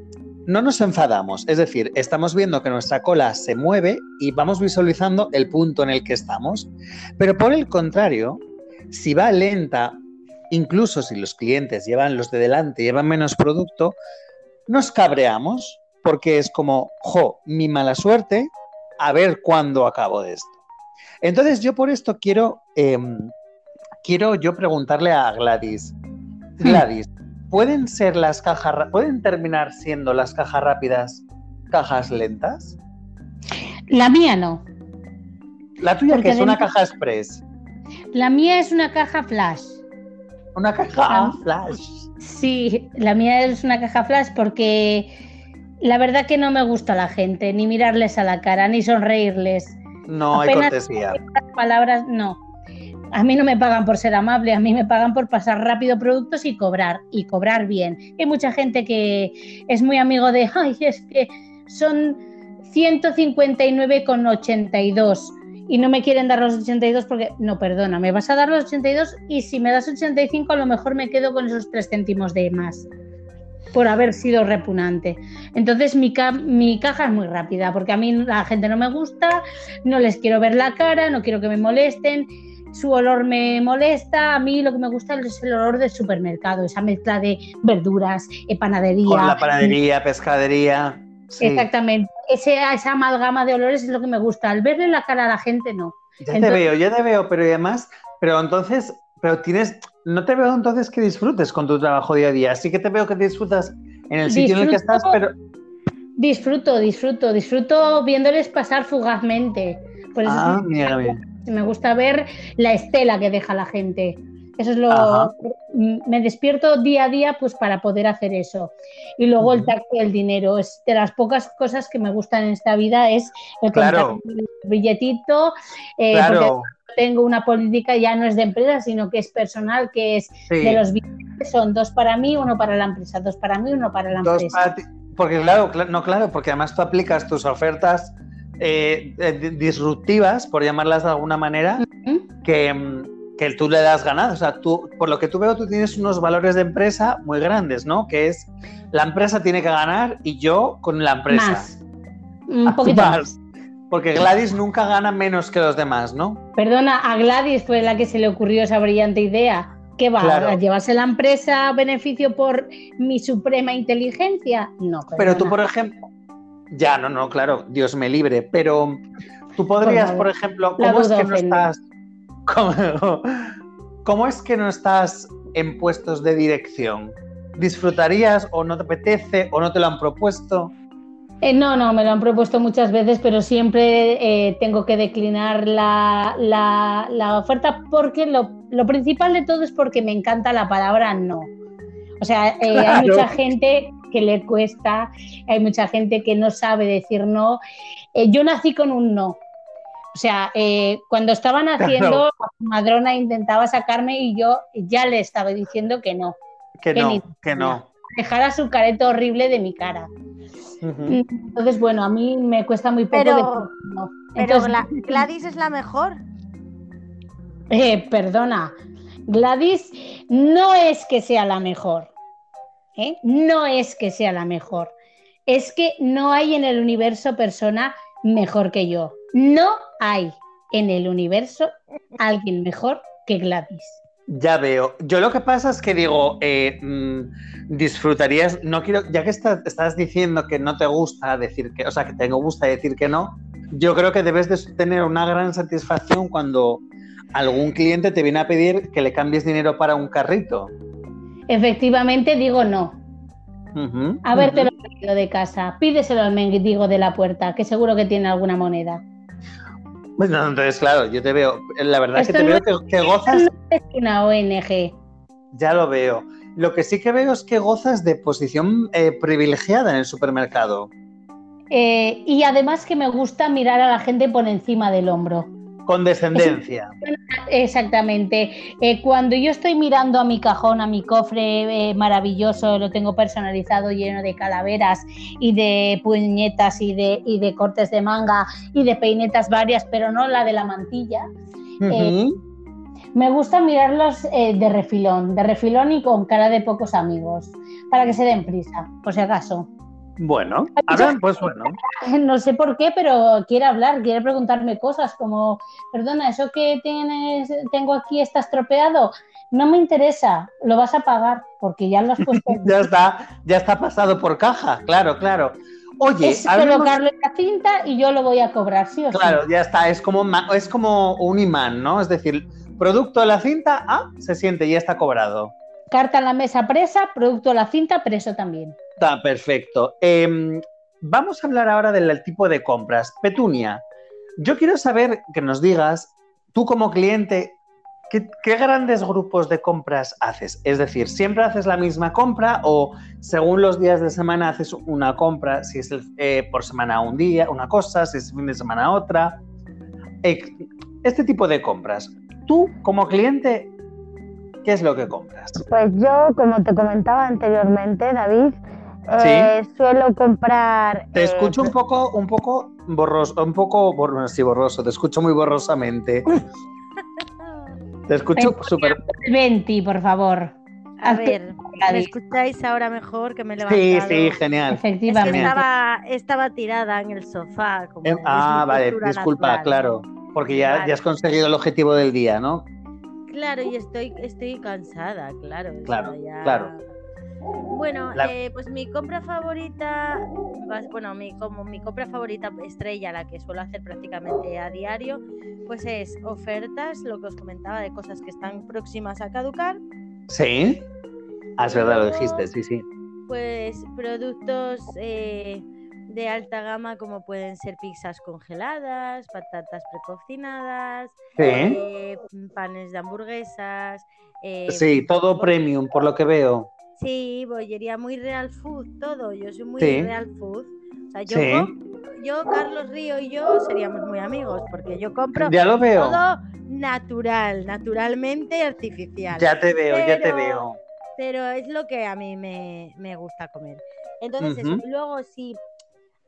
Speaker 1: no nos enfadamos. Es decir, estamos viendo que nuestra cola se mueve y vamos visualizando el punto en el que estamos. Pero por el contrario, si va lenta, incluso si los clientes llevan los de delante, llevan menos producto, nos cabreamos porque es como, jo, mi mala suerte, a ver cuándo acabo de esto. Entonces yo por esto quiero, em, quiero yo preguntarle a Gladys, Gladys, ¿pueden ser las cajas, pueden terminar siendo las cajas rápidas cajas lentas?
Speaker 6: La mía no.
Speaker 1: La tuya
Speaker 6: Porque
Speaker 1: que es una caja express,
Speaker 6: La mía es una caja flash.
Speaker 1: una caja
Speaker 6: Ah.
Speaker 1: flash.
Speaker 6: Sí, la mía es una caja flash porque la verdad que no me gusta la gente, ni mirarles a la cara, ni sonreírles.
Speaker 1: No hay cortesía.
Speaker 6: Palabras no. A mí no me pagan por ser amable, a mí me pagan por pasar rápido productos y cobrar, y cobrar bien. Hay mucha gente que es muy amigo de, ay, es que son 159,82 y no me quieren dar los 82 porque, no, perdona, me vas a dar los 82 y si me das 85 a lo mejor me quedo con esos 3 céntimos de más por haber sido repugnante. Entonces mi, ca- mi caja es muy rápida porque a mí la gente no me gusta, no les quiero ver la cara, no quiero que me molesten, su olor me molesta, a mí lo que me gusta es el olor del supermercado, esa mezcla de verduras, eh, panadería.
Speaker 1: Con la panadería, pescadería. sí.
Speaker 6: Exactamente, Ese- esa amalgama de olores es lo que me gusta, al verle la cara a la gente no.
Speaker 1: Ya te
Speaker 6: Entonces-
Speaker 1: veo, ya te veo, pero además, pero entonces, pero tienes, no te veo entonces que disfrutes con tu trabajo día a día. Sí que te veo que disfrutas en el sitio en el que estás, pero
Speaker 6: Disfruto, disfruto, disfruto viéndoles pasar fugazmente. Por eso
Speaker 1: ah, mira.
Speaker 6: me gusta ver la estela que deja la gente. Eso es lo.
Speaker 1: Ajá.
Speaker 6: Me despierto día a día pues para poder hacer eso. Y luego el
Speaker 1: Ujú.
Speaker 6: tacto del dinero. Es de las pocas cosas que me gustan en esta vida es el
Speaker 1: Claro.
Speaker 6: billetito. eh, porque
Speaker 1: Claro,
Speaker 6: tengo una política ya no es de empresa, sino que es personal, que es
Speaker 1: sí.
Speaker 6: de los billetes son dos para mí, uno para la empresa, dos para mí, uno para la
Speaker 1: Dos
Speaker 6: empresa.
Speaker 1: para ti- porque claro, cla- no claro, porque además tú aplicas tus ofertas eh, eh, di- disruptivas, por llamarlas de alguna manera, que, mm, que tú le das ganado. O sea, tú, por lo que tú veo, tú tienes unos valores de empresa muy grandes, ¿no? Que es la empresa tiene que ganar y yo con la empresa.
Speaker 6: Más. Un poquito más.
Speaker 1: Más. Porque Gladys nunca gana menos que los demás, ¿no?
Speaker 6: Perdona, a Gladys fue la que se le ocurrió esa brillante idea. ¿Qué va?
Speaker 1: Claro.
Speaker 6: ¿A llevarse la empresa a beneficio por mi suprema inteligencia? No,
Speaker 1: Pero tú, por ejemplo, ya, no, no, claro, Dios me libre, pero tú podrías,
Speaker 6: favor.
Speaker 1: por ejemplo, ¿cómo es que no estás, cómo, cómo es que no estás en puestos de dirección? ¿Disfrutarías o no te apetece o no te lo han propuesto?
Speaker 6: Eh, no, no, me lo han propuesto muchas veces, pero siempre eh, tengo que declinar la, la- la oferta porque lo, lo principal de todo es porque me encanta la palabra no. O sea, eh, hay mucha gente que le cuesta, hay mucha gente que no sabe decir no. Yo nací con un no. O sea, eh, cuando estaba naciendo, la madrona intentaba sacarme y yo ya le estaba diciendo que no.
Speaker 1: Que
Speaker 6: Que
Speaker 1: no,
Speaker 6: ni-
Speaker 1: que no.
Speaker 6: Dejara su careto horrible de mi cara.
Speaker 1: Ujú.
Speaker 6: Entonces, bueno, a mí me cuesta muy poco
Speaker 7: Pero-
Speaker 6: decir no.
Speaker 7: Pero Gladys es la mejor.
Speaker 6: eh, perdona, Gladys no es que sea la mejor, ¿eh? no es que sea la mejor, es que no hay en el universo persona mejor que yo. No hay en el universo alguien mejor que Gladys.
Speaker 1: Ya veo. Yo lo que pasa es que digo, eh, mm, disfrutarías, no quiero, ya que estás, estás diciendo que no te gusta decir que, o sea, que te gusta decir que no, yo creo que debes de tener una gran satisfacción cuando algún cliente te viene a pedir que le cambies dinero para un carrito.
Speaker 6: Efectivamente digo no.
Speaker 1: Ujú,
Speaker 6: Haberte
Speaker 1: ujú.
Speaker 6: lo traído de casa, pídeselo al mendigo de la puerta, que seguro que tiene alguna moneda.
Speaker 1: Bueno, entonces, claro, yo te veo, la verdad es que te
Speaker 6: no
Speaker 1: veo que, que gozas,
Speaker 6: Es una ONG.
Speaker 1: ya lo veo. Lo que sí que veo es que gozas de posición eh, privilegiada en el supermercado.
Speaker 6: Eh, y además que me gusta mirar a la gente por encima del hombro.
Speaker 1: Con descendencia.
Speaker 6: Exactamente. Eh, cuando yo estoy mirando a mi cajón, a mi cofre eh, maravilloso, lo tengo personalizado, lleno de calaveras y de puñetas y de, y de cortes de manga y de peinetas varias, pero no la de la mantilla.
Speaker 1: Ujú.
Speaker 6: Me gusta mirarlos eh, de refilón, de refilón y con cara de pocos amigos, para que se den prisa, por si acaso.
Speaker 1: Bueno, ahora pues bueno.
Speaker 6: No sé por qué, pero quiere hablar, quiere preguntarme cosas como, perdona, eso que tienes, tengo aquí está estropeado. No me interesa, lo vas a pagar porque ya lo has puesto.
Speaker 1: Ya está, ya está pasado por caja, claro, claro. Oye,
Speaker 6: es
Speaker 1: hablemos-
Speaker 6: colocarlo en la cinta y yo lo voy a cobrar, sí o sí.
Speaker 1: Claro, ya está, es como, es como un imán, ¿no? Es decir, producto de la cinta, ah, se siente, ya está cobrado.
Speaker 6: Carta en la mesa presa, producto de la cinta preso también.
Speaker 1: Está perfecto. Em, vamos a hablar ahora del tipo de compras. Petunia, yo quiero saber que nos digas, tú como cliente, ¿qué, grandes grupos de compras haces? Es decir, ¿siempre haces la misma compra o según los días de semana haces una compra? Si es eh, por semana un día, una cosa, si es fin de semana otra. Este tipo de compras. Tú como cliente, ¿qué es lo que compras?
Speaker 7: Pues yo, como te comentaba anteriormente, David, eh, suelo comprar.
Speaker 1: Te
Speaker 7: eh,
Speaker 1: escucho un poco, un poco borroso, un poco borroso, sí, borroso, te escucho muy borrosamente. Te escucho súper.
Speaker 6: Venti, por favor.
Speaker 7: A ver, ¿me escucháis ahora mejor que me he
Speaker 1: Sí, sí, genial.
Speaker 7: Es que
Speaker 6: Efectivamente.
Speaker 7: estaba, estaba tirada en el sofá. Como
Speaker 1: Eh, ah, vale, disculpa,
Speaker 7: natural,
Speaker 1: claro. Porque ya,
Speaker 7: Vale.
Speaker 1: ya has conseguido el objetivo del día, ¿no?
Speaker 7: Claro, y estoy, estoy cansada, claro.
Speaker 1: Claro,
Speaker 7: ya-
Speaker 1: claro.
Speaker 7: Bueno,
Speaker 1: La-
Speaker 7: eh, pues mi compra favorita, bueno, mi, como mi compra favorita estrella, la que suelo hacer prácticamente a diario, pues es ofertas, lo que os comentaba de cosas que están próximas a caducar,
Speaker 1: Sí. Es verdad, lo dijiste, sí, sí.
Speaker 7: pues productos eh, de alta gama como pueden ser pizzas congeladas, patatas precocinadas,
Speaker 1: Sí.
Speaker 7: eh, panes de hamburguesas. eh,
Speaker 1: Sí, todo premium, por lo que veo.
Speaker 7: Sí, bollería muy real food, todo. Yo soy muy
Speaker 1: Sí.
Speaker 7: real food. O sea, yo,
Speaker 1: Sí.
Speaker 7: yo, Carlos Río y yo seríamos muy amigos porque yo compro
Speaker 1: Ya lo veo.
Speaker 7: todo natural, naturalmente artificial.
Speaker 1: Ya te veo, ya te veo.
Speaker 7: Pero es lo que a mí me, me gusta comer. Entonces, eso. Luego sí.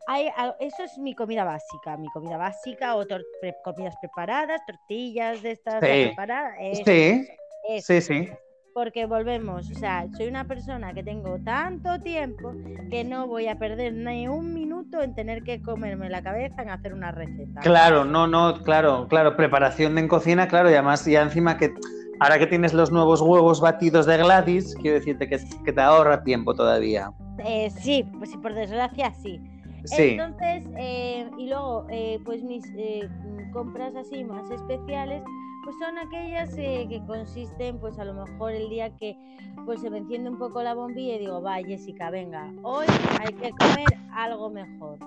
Speaker 7: Hay, eso es mi comida básica, mi comida básica o pre- comidas preparadas, tortillas de estas
Speaker 1: Sí.
Speaker 7: preparadas. eso,
Speaker 1: Sí,
Speaker 7: eso.
Speaker 1: sí, sí.
Speaker 7: Porque volvemos, o sea, soy una persona que tengo tanto tiempo que no voy a perder ni un minuto en tener que comerme la cabeza en hacer una receta.
Speaker 1: Claro, no, no, claro, claro, preparación en cocina, claro, y además ya encima que ahora que tienes los nuevos huevos batidos de Gladys, quiero decirte que, que te ahorra tiempo todavía.
Speaker 7: Eh, sí, pues sí, por desgracia sí.
Speaker 1: Sí,
Speaker 7: Entonces, eh, y luego, eh, pues mis eh, compras así más especiales, pues son aquellas eh, que consisten, pues a lo mejor el día que pues se me enciende un poco la bombilla y digo, va Jessica, venga, hoy hay que comer algo mejor.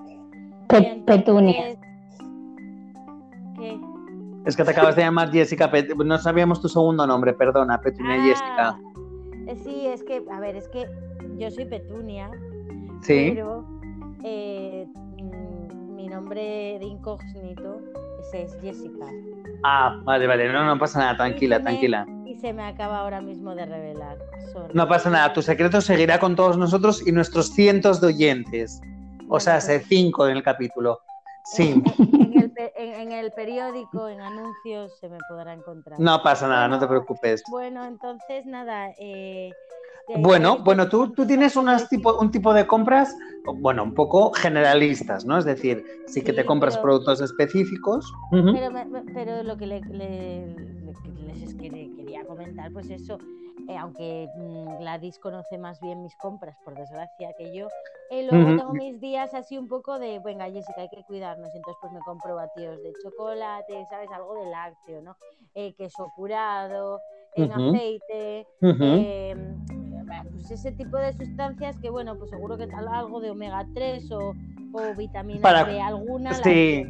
Speaker 7: Entonces,
Speaker 6: Petunia.
Speaker 7: ¿Qué?
Speaker 1: es que te acabas de llamar Jessica, Pet- no sabíamos tu segundo nombre, perdona, Petunia Jessica.
Speaker 7: Ah, eh, sí, es que, a ver, es que yo soy Petunia,
Speaker 1: Sí,
Speaker 7: pero eh, mm, mi nombre de incógnito ese es Jessica.
Speaker 1: ah, vale, vale, no, no pasa nada, tranquila,
Speaker 7: Y se me-
Speaker 1: tranquila.
Speaker 7: Y se me acaba ahora mismo de revelar. sorry.
Speaker 1: No pasa nada, tu secreto seguirá con todos nosotros y nuestros cientos de oyentes. O sea, hace cinco en el capítulo. Sí,
Speaker 7: En el, en- el periódico, en anuncios, se me podrá encontrar.
Speaker 1: no pasa nada, no te preocupes.
Speaker 7: Bueno, entonces nada. eh,
Speaker 1: Bueno,
Speaker 7: eh,
Speaker 1: bueno, tú, tú tienes unas tipo, un tipo de compras, bueno, un poco generalistas, ¿no? Es decir, sí que
Speaker 7: Sí,
Speaker 1: te compras
Speaker 7: pero-
Speaker 1: productos específicos.
Speaker 7: Pero, lo que le- les quería, comentar, pues eso, eh, aunque mm, Gladys conoce más bien mis compras, por desgracia, que yo, eh, luego tengo mis días así un poco de, venga, Jessica, hay que cuidarnos, entonces pues me compro batidos de chocolate, ¿sabes? Algo de lácteo, ¿no? Eh, queso curado, en
Speaker 1: Ujú.
Speaker 7: aceite,
Speaker 1: Ujú.
Speaker 7: eh, pues ese tipo de sustancias que, bueno, pues seguro que tal- algo de omega 3 o, o vitamina
Speaker 1: Para-
Speaker 7: alguna
Speaker 1: sí.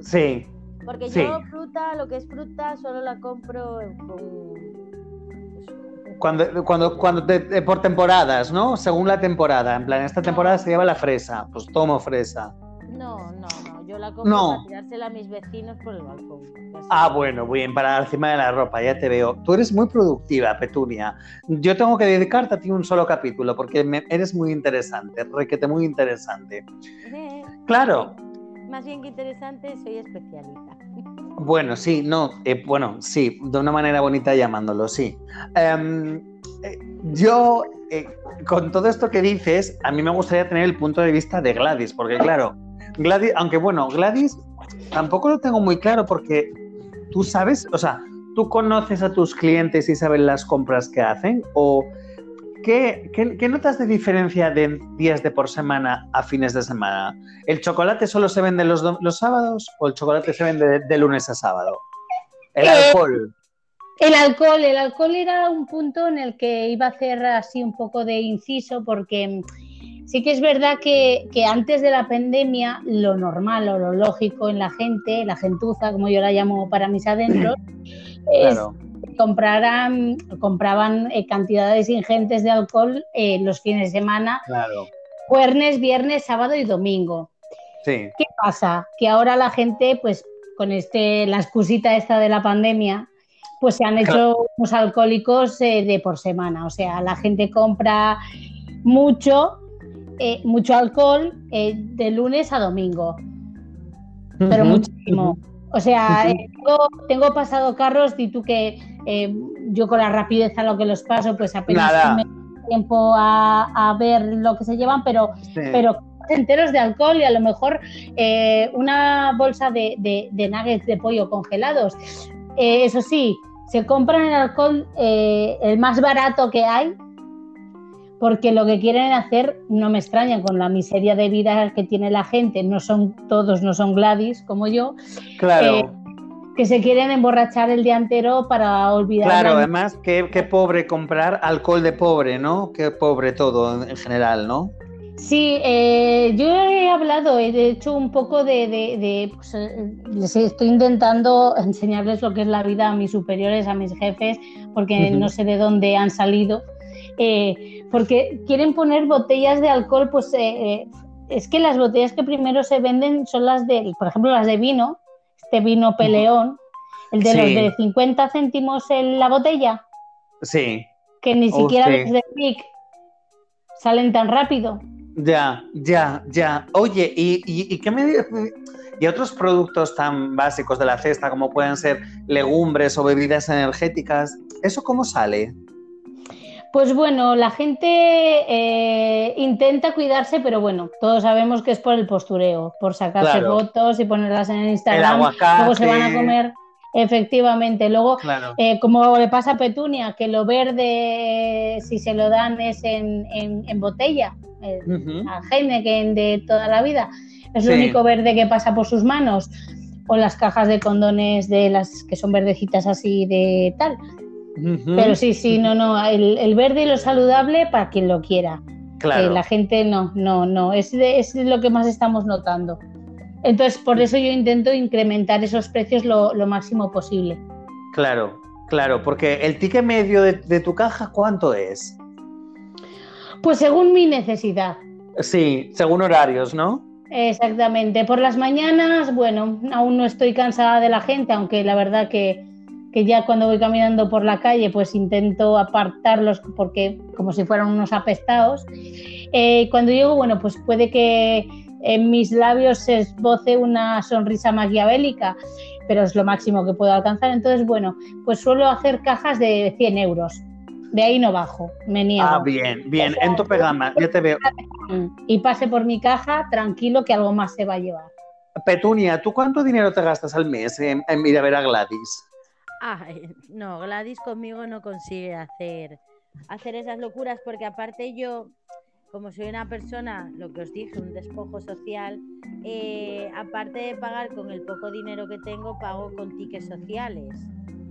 Speaker 1: Sí,
Speaker 7: Porque
Speaker 1: Sí.
Speaker 7: yo fruta, lo que es fruta, solo la compro con... pues,
Speaker 1: cuando, cuando, cuando te- te- por temporadas, ¿no? Según la temporada. En plan, esta temporada se lleva la fresa, pues tomo fresa.
Speaker 7: No, no, no. Yo la compro
Speaker 1: No.
Speaker 7: para tirársela a mis vecinos por el balcón.
Speaker 1: Ah, bueno, bien, para encima de la ropa, ya te veo. Tú eres muy productiva, Petunia. Yo tengo que dedicarte a ti un solo capítulo porque me- eres muy interesante, requete muy interesante. Claro,
Speaker 7: Más bien que interesante, soy especialista.
Speaker 1: bueno, sí, no, eh, bueno, sí, de una manera bonita llamándolo, sí. Em, eh, yo, eh, con todo esto que dices, a mí me gustaría tener el punto de vista de Gladys, porque claro, Gladys, aunque bueno, Gladys tampoco lo tengo muy claro porque tú sabes, o sea, tú conoces a tus clientes y sabes las compras que hacen o ¿qué, qué, qué notas de diferencia de días de por semana a fines de semana? ¿El chocolate solo se vende los, los sábados o el chocolate se vende de, de lunes a sábado? El
Speaker 6: Eh,
Speaker 1: alcohol.
Speaker 6: El alcohol, el alcohol era un punto en el que iba a hacer así un poco de inciso porque sí que es verdad que, que antes de la pandemia lo normal o lo lógico en la gente, la gentuza, como yo la llamo para mis adentros, es
Speaker 1: Claro.
Speaker 6: compraran, compraban eh, cantidades ingentes de alcohol eh, los fines de semana,
Speaker 1: Claro.
Speaker 6: jueves, viernes, sábado y domingo.
Speaker 1: Sí.
Speaker 6: ¿Qué pasa? Que ahora la gente, pues con este, la excusita esta de la pandemia, pues se han hecho unos alcohólicos eh, de por semana. O sea, la gente compra mucho, eh, mucho alcohol eh, de lunes a domingo, pero muchísimo. O sea, eh, tengo, tengo pasado carros y tú que eh, yo con la rapidez a lo que los paso, pues apenas
Speaker 1: Nada.
Speaker 6: me da tiempo a, a ver lo que se llevan, pero
Speaker 1: Sí.
Speaker 6: pero enteros de alcohol y a lo mejor una bolsa de, de- de nuggets de pollo congelados. Eso sí, se compran el alcohol el más barato que hay porque lo que quieren hacer no me extraña con la miseria de vida que tiene la gente, no son todos, no son Gladys como yo,
Speaker 1: Claro.
Speaker 6: eh, que se quieren emborrachar el día entero para olvidar.
Speaker 1: Claro,
Speaker 6: la-
Speaker 1: además, qué, qué pobre comprar alcohol de pobre, ¿no? Qué pobre todo en, en general, ¿no?
Speaker 6: Sí, eh, yo he hablado, he hecho un poco de, de- de, pues, eh, les estoy intentando enseñarles lo que es la vida a mis superiores, a mis jefes, porque no sé de dónde han salido, eh, porque quieren poner botellas de alcohol, pues eh, eh, es que las botellas que primero se venden son las de, por ejemplo, las de vino, este vino peleón, el de
Speaker 1: Sí.
Speaker 6: los de 50 céntimos en la botella,
Speaker 1: Sí.
Speaker 6: que ni
Speaker 1: Oh,
Speaker 6: siquiera
Speaker 1: sí.
Speaker 6: los de Vic salen tan rápido.
Speaker 1: Ya, ya, ya. Oye, ¿y, y, y qué me? Y otros productos tan básicos de la cesta como pueden ser legumbres o bebidas energéticas, ¿eso cómo sale?
Speaker 6: Pues bueno, la gente eh, intenta cuidarse, pero bueno, todos sabemos que es por el postureo, por sacarse
Speaker 1: Claro.
Speaker 6: fotos y ponerlas en
Speaker 1: El
Speaker 6: Instagram. Luego se van a comer, efectivamente. Luego,
Speaker 1: Claro.
Speaker 6: eh, como le pasa a Petunia, que lo verde, si se lo dan, es en, en- en botella, eh,
Speaker 1: Ujú.
Speaker 6: a Heineken de toda la vida. Es lo
Speaker 1: Sí.
Speaker 6: único verde que pasa por sus manos. O las cajas de condones de las que son verdecitas así de tal. Pero sí, sí, no, no, el, el verde y lo saludable para quien lo quiera.
Speaker 1: Claro.
Speaker 6: Eh, la gente no, no, no, es, de- es lo que más estamos notando. Entonces, por eso yo intento incrementar esos precios lo, lo máximo posible.
Speaker 1: Claro, claro, porque el ticket medio de, de tu caja, ¿cuánto es?
Speaker 6: Pues según mi necesidad.
Speaker 1: Sí, según horarios, ¿no?
Speaker 6: Exactamente. Por las mañanas, bueno, aún no estoy cansada de la gente, aunque la verdad que, que ya cuando voy caminando por la calle, pues intento apartarlos porque como si fueran unos apestados. Eh, cuando llego, bueno, pues puede que en mis labios se esboce una sonrisa maquiavélica, pero es lo máximo que puedo alcanzar. Entonces, bueno, pues suelo hacer cajas de 100 euros. De ahí no bajo, me niego.
Speaker 1: Ah, bien, bien, en tope gama, ya te veo.
Speaker 6: Y pase por mi caja tranquilo que algo más se va a llevar.
Speaker 1: Petunia, ¿tú cuánto dinero te gastas al mes en, en ir a ver a Gladys?
Speaker 2: Ay, no, Gladys conmigo no consigue hacer, hacer esas locuras porque aparte yo, como soy una persona, lo que os dije, un despojo social, eh, aparte de pagar con el poco dinero que tengo, pago con tickets sociales.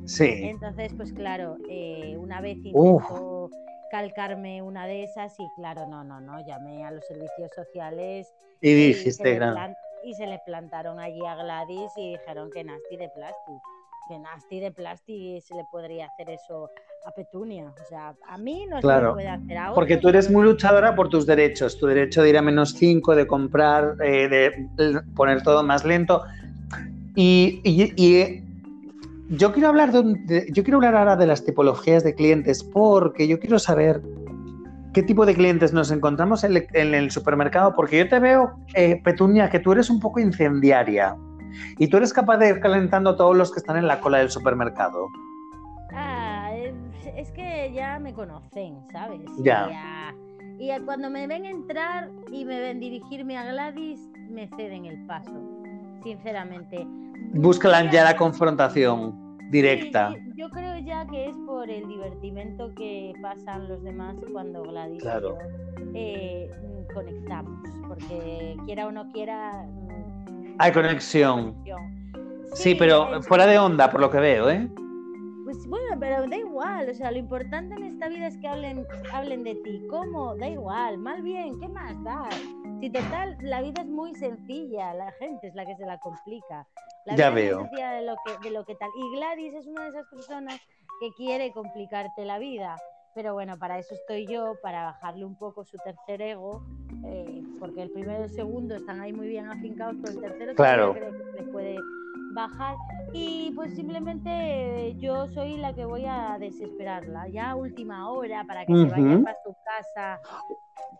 Speaker 1: Sí.
Speaker 2: Entonces, pues claro, eh, una vez
Speaker 1: Uf.
Speaker 2: intentó calcarme una de esas y claro, no, no, no, llamé a los servicios sociales
Speaker 1: Y
Speaker 2: y se,
Speaker 1: dijiste, gran-
Speaker 2: plan- y se le plantaron allí a Gladys y dijeron que nasty de plástico, que nasty de plástico se le podría hacer eso a Petunia. O sea, a mí no se
Speaker 1: Claro,
Speaker 2: me puede hacer a
Speaker 1: Porque tú eres muy luchadora por tus derechos, tu derecho de ir a menos 5, de comprar, eh, de poner todo más lento. Y, y- y, eh, yo quiero hablar de, un- de- yo quiero hablar ahora de las tipologías de clientes porque yo quiero saber qué tipo de clientes nos encontramos en el, en el supermercado porque yo te veo, eh, Petunia, que tú eres un poco incendiaria y tú eres capaz de ir calentando a todos los que están en la cola del supermercado.
Speaker 2: Ah, es, que ya me conocen, ¿sabes?
Speaker 1: Ya.
Speaker 2: Y, y cuando me ven entrar y me ven dirigirme a Gladys, me ceden el paso, sinceramente.
Speaker 1: Buscan ya la confrontación. directa.
Speaker 7: Sí, yo creo ya que es por el divertimento que pasan los demás cuando Gladys
Speaker 1: Claro.
Speaker 7: y yo eh, conectamos, porque quiera o no quiera...
Speaker 1: Hay conexión.
Speaker 7: conexión.
Speaker 1: Sí, pero
Speaker 7: es-
Speaker 1: fuera de onda, por lo que veo, ¿eh?
Speaker 7: Pues bueno, pero da igual, o sea, lo importante en esta vida es que hablen, hablen de ti. ¿Cómo? Da igual, mal bien, ¿qué más da? Si total, la vida es muy sencilla, la gente es la que se la complica. La
Speaker 1: Ya
Speaker 7: vida es
Speaker 1: veo.
Speaker 7: sencilla de lo, que, de lo que tal. Y Gladys es una de esas personas que quiere complicarte la vida. Pero bueno, para eso estoy yo, para bajarle un poco su tercer ego, eh, porque el primero y el segundo están ahí muy bien afincados, pero el tercero
Speaker 1: Claro.
Speaker 7: creo que se le puede bajar. Y pues simplemente eh, yo soy la que voy a desesperarla, ya a última hora, para que se vaya para su casa,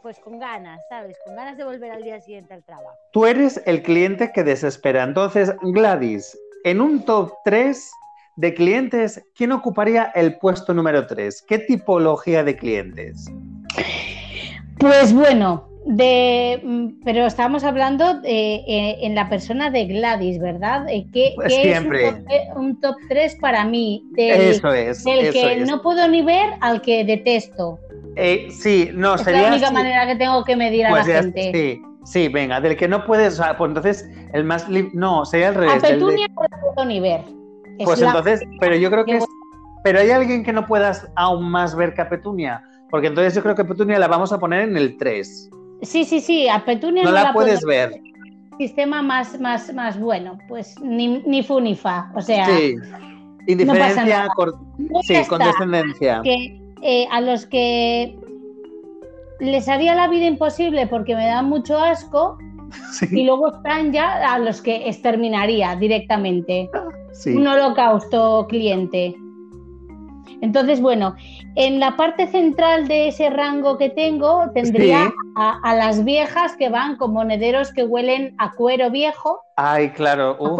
Speaker 7: pues con ganas, ¿sabes? Con ganas de volver al día siguiente al trabajo.
Speaker 1: Tú eres el cliente que desespera. Entonces, Gladys, en un top 3 de clientes, ¿quién ocuparía el puesto número 3? ¿Qué tipología de clientes?
Speaker 6: Pues bueno, de, mm, pero estábamos hablando de, eh, en la persona de Gladys, ¿verdad? Eh, ¿Qué,
Speaker 1: Pues siempre.
Speaker 6: es un top, un top 3 para mí?
Speaker 1: Eso es.
Speaker 6: del
Speaker 1: eso
Speaker 6: que
Speaker 1: es.
Speaker 6: no puedo ni ver al que detesto.
Speaker 1: Eh, sí, no,
Speaker 6: Es
Speaker 1: sería.
Speaker 6: la única
Speaker 1: así.
Speaker 6: manera que tengo que medir a
Speaker 1: Pues
Speaker 6: la
Speaker 1: ya-
Speaker 6: gente.
Speaker 1: sí, sí, venga, del que no puedes, o sea, pues entonces el más no, sería al
Speaker 6: A
Speaker 1: revés. de-
Speaker 6: Petunia no la puedo ni ver. Es
Speaker 1: pues
Speaker 6: la-
Speaker 1: entonces, pero yo creo que
Speaker 6: que
Speaker 1: es, pero hay alguien que no puedas aún más ver que a Petunia, porque entonces yo creo que Petunia la vamos a poner en el 3.
Speaker 6: Sí, sí, sí, a Petunia
Speaker 1: No
Speaker 6: no,
Speaker 1: la
Speaker 6: puedo
Speaker 1: puedes ver.
Speaker 6: sistema más, más, más bueno, pues ni, ni fu ni fa. O sea,
Speaker 1: Sí. Indiferencia,
Speaker 6: nada.
Speaker 1: cor- sí, condescendencia.
Speaker 6: que eh, a los que les haría la vida imposible porque me dan mucho asco y luego están ya a los que exterminaría directamente.
Speaker 1: sí.
Speaker 6: Un holocausto cliente. Entonces, bueno, en la parte central de ese rango que tengo tendría
Speaker 1: Sí.
Speaker 6: a, a las viejas que van con monederos que huelen a cuero viejo
Speaker 1: Ay, claro. uf,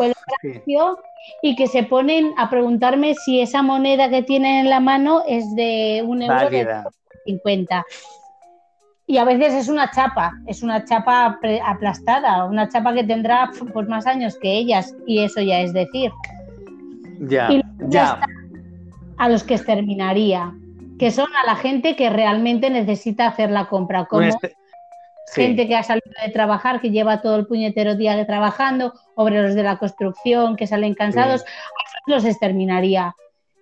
Speaker 6: y que se ponen a preguntarme si esa moneda que tienen en la mano es de un euro de
Speaker 1: Válida.
Speaker 6: 50. Y a veces es una chapa, es una chapa aplastada, una chapa que tendrá pues, más años que ellas, y eso ya es decir.
Speaker 1: Ya,
Speaker 6: Y ya. A los que exterminaría, que son a la gente que realmente necesita hacer la compra, como
Speaker 1: este- sí.
Speaker 6: gente que ha salido de trabajar, que lleva todo el puñetero día de trabajando, obreros de la construcción que salen cansados, a esos los exterminaría.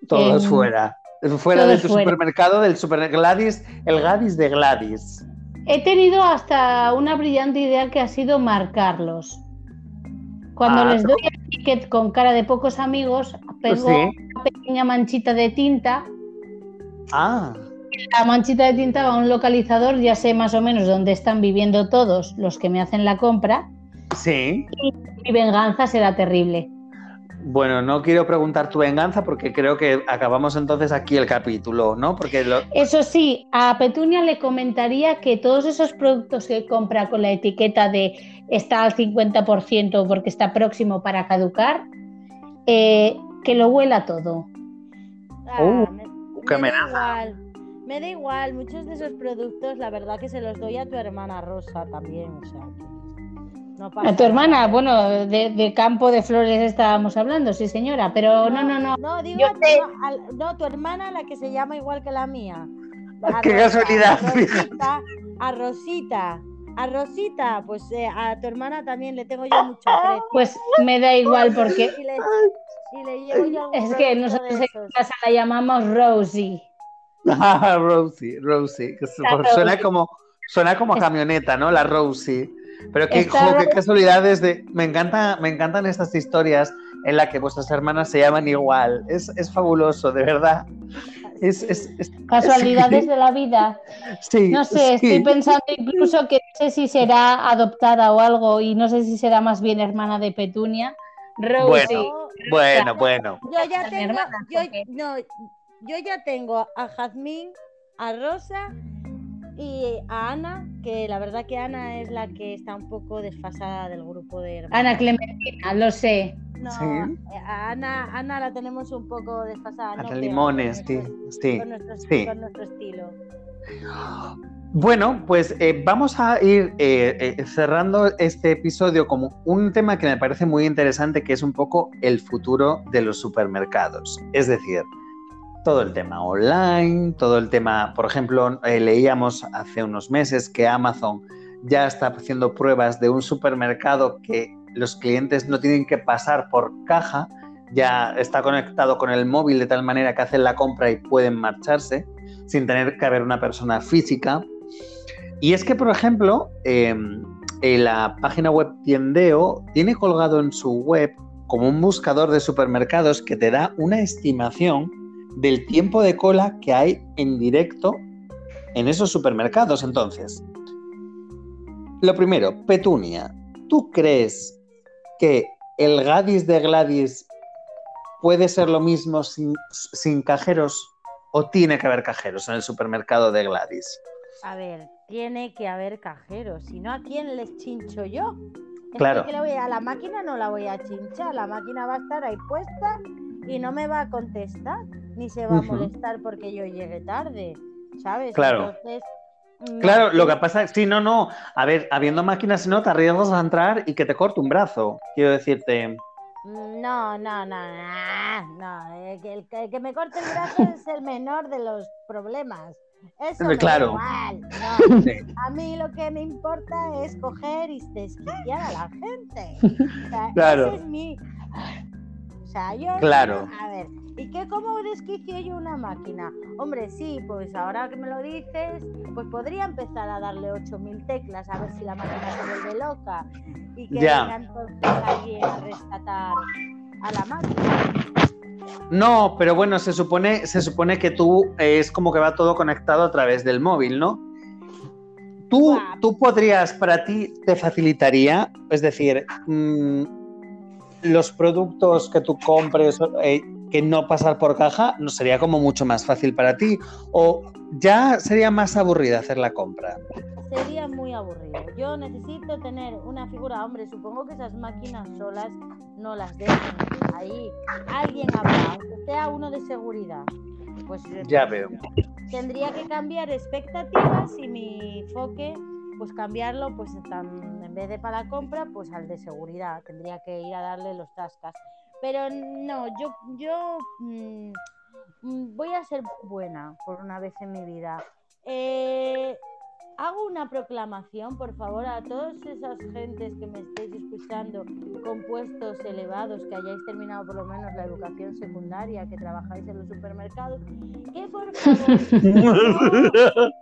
Speaker 1: Todos fuera. Fuera
Speaker 6: todos
Speaker 1: de tu
Speaker 6: fuera.
Speaker 1: supermercado, del super Gladys, el Gladys de Gladys.
Speaker 6: He tenido hasta una brillante idea que ha sido marcarlos. Cuando
Speaker 1: Ah,
Speaker 6: les doy el ticket con cara de pocos amigos, pego
Speaker 1: Sí.
Speaker 6: una pequeña manchita de tinta.
Speaker 1: Ah,
Speaker 6: La manchita de tinta va a un localizador, ya sé más o menos dónde están viviendo todos los que me hacen la compra.
Speaker 1: sí.
Speaker 6: Mi venganza será terrible.
Speaker 1: Bueno, no quiero preguntar tu venganza porque creo que acabamos entonces aquí el capítulo, ¿no? Porque lo...
Speaker 6: Eso sí, a Petunia le comentaría que todos esos productos que compra con la etiqueta de está al 50% porque está próximo para caducar, eh, que lo huela todo.
Speaker 7: Ah,
Speaker 1: Uh,
Speaker 7: me,
Speaker 1: qué
Speaker 7: me da
Speaker 1: amenaza.
Speaker 7: igual. Me da igual, muchos de esos productos, la verdad que se los doy a tu hermana Rosa también, o sea, que no pasa
Speaker 6: A tu hermana,
Speaker 7: nada.
Speaker 6: bueno, de, de campo de flores estábamos hablando, sí señora, pero no, no, no.
Speaker 7: No, digo
Speaker 6: Yo
Speaker 7: a tu, no, tu hermana, la que se llama igual que la mía. A
Speaker 1: Qué
Speaker 7: Rosa,
Speaker 1: casualidad,
Speaker 7: A Rosita, a Rosita, a Rosita, pues eh, a tu hermana también le tengo yo mucho aprecio.
Speaker 6: Pues me da igual porque
Speaker 7: Y le, y le llevo yo algún
Speaker 6: es que nosotros en casa la llamamos Rosie.
Speaker 1: Ah, Rosie, Rosie, que suena
Speaker 6: Rosie.
Speaker 1: como suena como camioneta, ¿no? La Rosie. Pero qué,
Speaker 6: Está
Speaker 1: jo, qué
Speaker 6: Ro-
Speaker 1: casualidades de. Me encanta, me encantan estas historias en las que vuestras hermanas se llaman igual. Es, es fabuloso, de verdad. Es, es- es-
Speaker 6: Casualidades de la vida.
Speaker 1: sí,
Speaker 6: No sé,
Speaker 1: sí.
Speaker 6: estoy pensando incluso que no sé si será adoptada o algo y no sé si será más bien hermana de Petunia. Rosie.
Speaker 7: Yo-
Speaker 1: Bueno, bueno.
Speaker 7: Yo ya tengo,
Speaker 6: hermana,
Speaker 7: yo, no, yo ya tengo a Jazmín, a Rosa y a Ana, que la verdad que Ana es la que está un poco desfasada del grupo de hermanas.
Speaker 6: Ana Clementina, lo sé.
Speaker 7: No,
Speaker 1: Sí.
Speaker 7: a Ana, Ana la tenemos un poco desfasada.
Speaker 1: Hasta
Speaker 7: no
Speaker 1: limones,
Speaker 7: con
Speaker 1: sí,
Speaker 7: nuestro-
Speaker 1: sí,
Speaker 7: Con nuestro,
Speaker 1: sí.
Speaker 7: con nuestro estilo.
Speaker 1: Bueno, pues eh, vamos a ir eh, eh, cerrando este episodio como un tema que me parece muy interesante, que es un poco el futuro de los supermercados. Es decir, todo el tema online, todo el tema, por ejemplo, leíamos hace unos meses que Amazon ya está haciendo pruebas de un supermercado que los clientes no tienen que pasar por caja, ya está conectado con el móvil de tal manera que hacen la compra y pueden marcharse sin tener que haber una persona física. Y es que, por ejemplo, em, en la página web Tiendeo tiene colgado en su web como un buscador de supermercados que te da una estimación del tiempo de cola que hay en directo en esos supermercados. Entonces, lo primero, Petunia, ¿tú crees que el Gadis de Gladys puede ser lo mismo sin, sin cajeros o tiene que haber cajeros en el supermercado de Gladys?
Speaker 7: A ver, tiene que haber cajeros, si no, ¿a quién les chincho yo? Es
Speaker 1: Claro.
Speaker 7: que le voy a la máquina no la voy a chinchar, la máquina va a estar ahí puesta y no me va a contestar, ni se va a molestar porque yo llegue tarde, ¿sabes?
Speaker 1: Claro.
Speaker 7: Entonces,
Speaker 1: Claro, lo que pasa es, sí, no, no. A ver, habiendo máquinas, si no, te arriesgas a entrar y que te corte un brazo. Quiero decirte.
Speaker 7: No, no, no, no, no, eh, que el, que el que me corte el brazo es el menor de los problemas. Eso me da
Speaker 1: Claro.
Speaker 7: igual, no.
Speaker 1: Sí.
Speaker 7: A mí lo que me importa es coger y desquiciar a la gente. O sea,
Speaker 1: Claro.
Speaker 7: ese es mi... O sea, yo...
Speaker 1: Claro.
Speaker 7: A ver, ¿y qué cómo desquicio yo una máquina? Hombre, sí, pues ahora que me lo dices, pues podría empezar a darle 8.000 teclas a ver si la máquina se vuelve loca y que
Speaker 1: Ya.
Speaker 7: venga entonces alguien a rescatar a la máquina.
Speaker 1: No, pero bueno, se supone, se supone que tú eh, es como que va todo conectado a través del móvil, ¿no? Tú, tú podrías, para ti, te facilitaría, es decir, mm, los productos que tú compres, eh, que no pasar por caja, no sería como mucho más fácil para ti. O ya sería más aburrida hacer la compra.
Speaker 7: Sería muy aburrido. Yo necesito tener una figura, hombre, supongo que esas máquinas solas no las dejan ahí. Alguien habrá, aunque sea uno de seguridad. Pues
Speaker 1: Ya veo.
Speaker 7: tendría que cambiar expectativas y mi enfoque, pues cambiarlo, pues en vez de para compra, pues al de seguridad. Tendría que ir a darle los tascas. Pero no, yo, yo mm, voy a ser buena por una vez en mi vida. Eh, hago una proclamación, por favor, a todas esas gentes que me estéis escuchando con puestos elevados, que hayáis terminado por lo menos la educación secundaria, que trabajáis en los supermercados, que por favor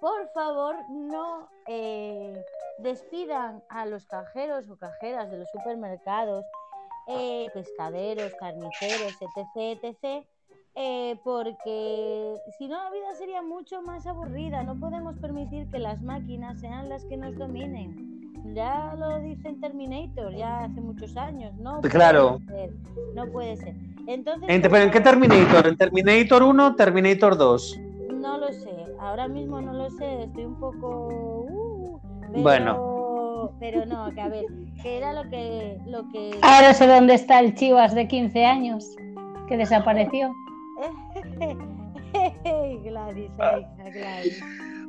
Speaker 7: por favor, no eh, despidan a los cajeros o cajeras de los supermercados, eh, pescaderos, carniceros, etc., etc., eh, porque si no la vida sería mucho más aburrida. No podemos permitir que las máquinas sean las que nos dominen. Ya lo dice en Terminator, ya hace muchos años. No
Speaker 1: Claro.
Speaker 7: puede ser. No puede ser. Entonces,
Speaker 1: ¿En,
Speaker 7: por
Speaker 1: pero ¿en qué Terminator? ¿En Terminator 1 Terminator 2?
Speaker 7: No lo sé, ahora mismo no lo sé, estoy un poco... uh, pero,
Speaker 1: Bueno.
Speaker 7: Pero no, que a ver, que era lo que... Lo que...
Speaker 6: Ahora sé dónde está el Chivas de 15 años, que desapareció.
Speaker 7: Gladys, Gladys.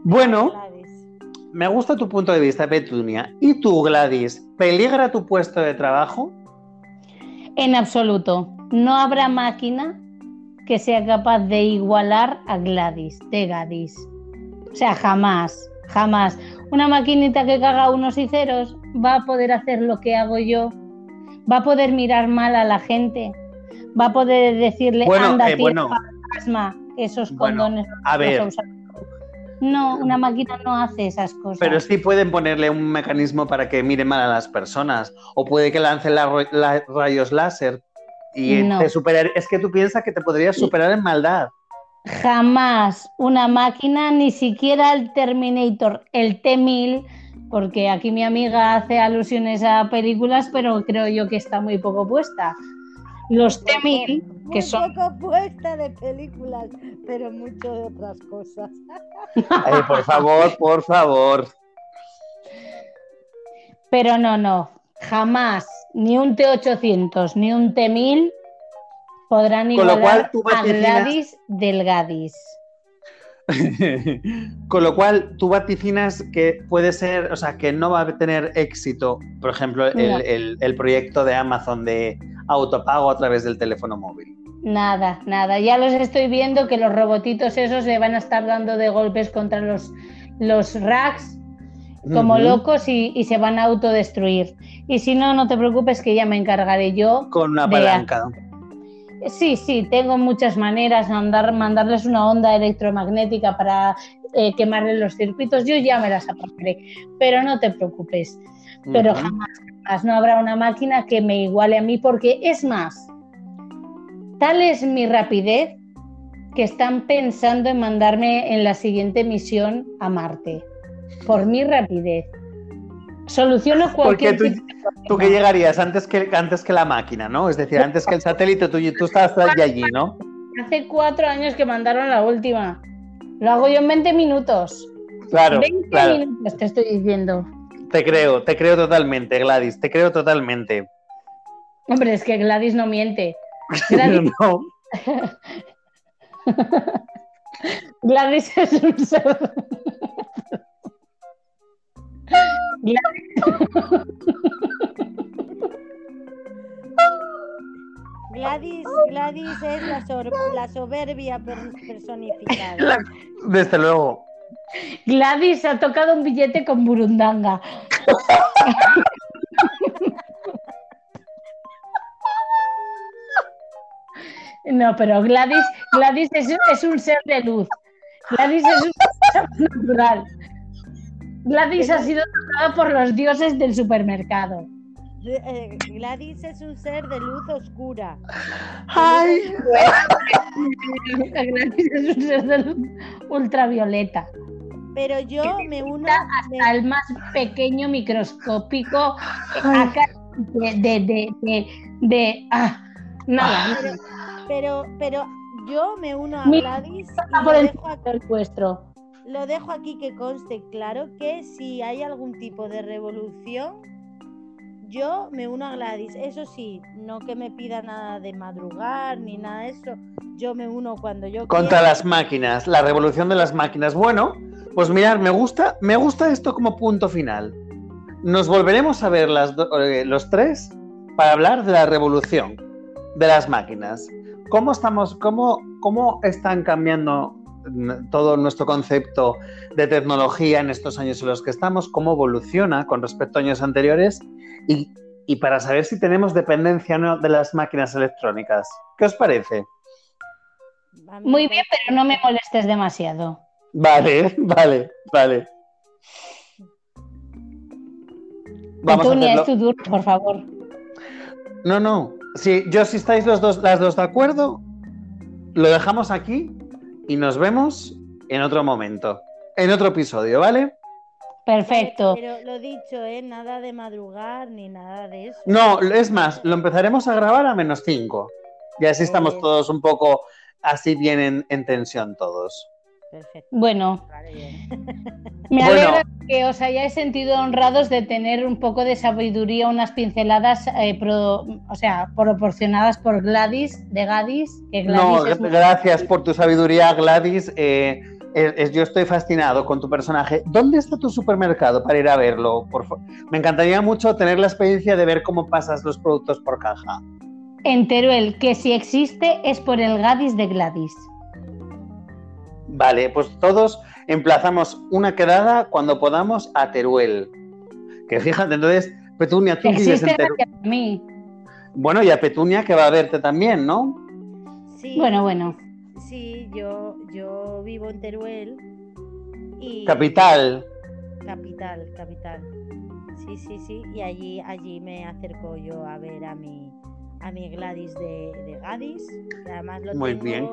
Speaker 1: Bueno,
Speaker 7: Gladys.
Speaker 1: me gusta tu punto de vista, Petunia. ¿Y tú, Gladys? ¿Peligra tu puesto de trabajo?
Speaker 6: En absoluto. No habrá máquina que sea capaz de igualar a Gladys, de Gadis. O sea, jamás, jamás. Una maquinita que caga unos y ceros va a poder hacer lo que hago yo. Va a poder mirar mal a la gente. Va a poder decirle,
Speaker 1: Bueno,
Speaker 6: anda,
Speaker 1: eh, bueno.
Speaker 6: fantasma, esos
Speaker 1: Bueno,
Speaker 6: condones.
Speaker 1: a
Speaker 6: los
Speaker 1: ver.
Speaker 6: has usado tú". No, una máquina no hace esas cosas.
Speaker 1: Pero sí pueden ponerle un mecanismo para que mire mal a las personas. O puede que lance la- rayos láser. Y
Speaker 6: No.
Speaker 1: te superar. Es que tú piensas que te podrías superar en maldad.
Speaker 6: Jamás una máquina, ni siquiera el Terminator, el T-1000, porque aquí mi amiga hace alusiones a películas, pero creo yo que está muy poco puesta. Los T-1000,
Speaker 7: Muy
Speaker 6: que son...
Speaker 7: poco puesta de películas, pero mucho de otras cosas.
Speaker 1: Ay, por favor, por favor.
Speaker 6: Pero no, no, jamás, ni un T800, ni un T1000 podrán
Speaker 1: Con lo
Speaker 6: igualar
Speaker 1: cual, tú
Speaker 6: a Gladys del Gadis.
Speaker 1: Con lo cual, tú vaticinas que puede ser, o sea, que no va a tener éxito, por ejemplo, el,
Speaker 6: No.
Speaker 1: el- el proyecto de Amazon de autopago a través del teléfono móvil.
Speaker 6: Nada, nada. Ya los estoy viendo que los robotitos esos se van a estar dando de golpes contra los, los racks como locos y, y se van a autodestruir. Y si no, no te preocupes que ya me encargaré yo.
Speaker 1: Con una
Speaker 6: de-
Speaker 1: palanca.
Speaker 6: Sí, sí, tengo muchas maneras, mandar, mandarles una onda electromagnética para eh, quemarle los circuitos, yo ya me las apagaré, pero no te preocupes, pero jamás, jamás no habrá una máquina que me iguale a mí, porque es más, tal es mi rapidez que están pensando en mandarme en la siguiente misión a Marte, por mi rapidez. Soluciono
Speaker 1: Porque
Speaker 6: cualquier
Speaker 1: tú,
Speaker 6: tipo de
Speaker 1: tú que llegarías antes que, antes que la máquina, ¿no? Es decir, antes que el satélite, tú, tú estás ya allí, ¿no?
Speaker 6: Hace cuatro años que mandaron la última. Lo hago yo en 20 minutos.
Speaker 1: Claro,
Speaker 6: 20
Speaker 1: claro.
Speaker 6: minutos te estoy diciendo.
Speaker 1: Te creo, te creo totalmente, Gladys, te creo totalmente.
Speaker 6: Hombre, es que Gladys no miente. Gladys,
Speaker 1: No.
Speaker 6: Gladys es un ser.
Speaker 7: Gladys, Gladys es la, sor- la soberbia per- personificada.
Speaker 1: Desde luego.
Speaker 6: Gladys ha tocado un billete con Burundanga. No, pero Gladys, Gladys es, es un ser de luz. Gladys es un ser natural. Gladys ha sido tocada por los dioses del supermercado.
Speaker 7: Eh, Gladys es un ser de luz oscura.
Speaker 1: Ay,
Speaker 6: Gladys es un ser de luz ultravioleta.
Speaker 7: Pero yo me uno. me-
Speaker 6: al más pequeño microscópico acá de, de, de, de, de- ah, nada,
Speaker 7: Pero, pero, pero yo me uno a Gladys y
Speaker 6: por el
Speaker 7: dejo,
Speaker 6: el vuestro.
Speaker 7: Lo dejo aquí que conste claro que si hay algún tipo de revolución, yo me uno a Gladys. Eso sí, no que me pida nada de madrugar ni nada de eso. Yo me uno cuando yo
Speaker 1: contra
Speaker 7: quiera.
Speaker 1: las máquinas, la revolución de las máquinas. Bueno, pues mirad, me gusta, me gusta esto como punto final. Nos volveremos a ver las do- eh, los tres para hablar de la revolución de las máquinas. ¿Cómo estamos, cómo, cómo están cambiando todo nuestro concepto de tecnología en estos años en los que estamos? ¿Cómo evoluciona con respecto a años anteriores? Y, y para saber si tenemos dependencia o no de las máquinas electrónicas. ¿Qué os parece?
Speaker 6: Muy
Speaker 7: me
Speaker 6: bien, pero no me molestes demasiado.
Speaker 1: Vale, vale, vale. Vamos a
Speaker 6: Petunia,
Speaker 1: hacerlo.
Speaker 6: es tu turno, por favor.
Speaker 1: No, no. Si yo si estáis los dos, las dos de acuerdo, lo dejamos aquí y nos vemos en otro momento, en otro episodio, ¿vale?
Speaker 6: Perfecto.
Speaker 7: Pero lo dicho, ¿eh? Nada de madrugar ni nada de eso.
Speaker 1: No, es más, lo empezaremos a grabar a menos 5. Y así estamos todos un poco así bien en, en tensión todos.
Speaker 7: Perfecto.
Speaker 6: Bueno, me
Speaker 1: Bueno.
Speaker 6: alegra que os hayáis sentido honrados de tener un poco de sabiduría, unas pinceladas, eh, pro- o sea, proporcionadas por Gladys, de Gadis, que Gladys
Speaker 1: No,
Speaker 6: es muy-
Speaker 1: gracias por tu sabiduría, Gladys. Eh, es- yo estoy fascinado con tu personaje. ¿Dónde está tu supermercado para ir a verlo? Por Me encantaría mucho tener la experiencia de ver cómo pasas los productos por caja.
Speaker 6: en Teruel, que si existe es por el Gadis de Gladys.
Speaker 1: Vale, pues todos emplazamos una quedada cuando podamos a Teruel. Que fíjate, entonces, Petunia, tú vives en Teruel.
Speaker 6: a mí.
Speaker 1: Bueno, y a Petunia que va a verte también, ¿no?
Speaker 7: Sí,
Speaker 6: Bueno, bueno.
Speaker 7: Sí, yo, yo vivo en Teruel. Y
Speaker 1: Capital.
Speaker 7: Capital, capital. Sí, sí, sí. Y allí, allí me acerco yo a ver a mi, a mi Gladys de, de Gadis. Que además lo
Speaker 1: Muy
Speaker 7: tengo
Speaker 1: bien.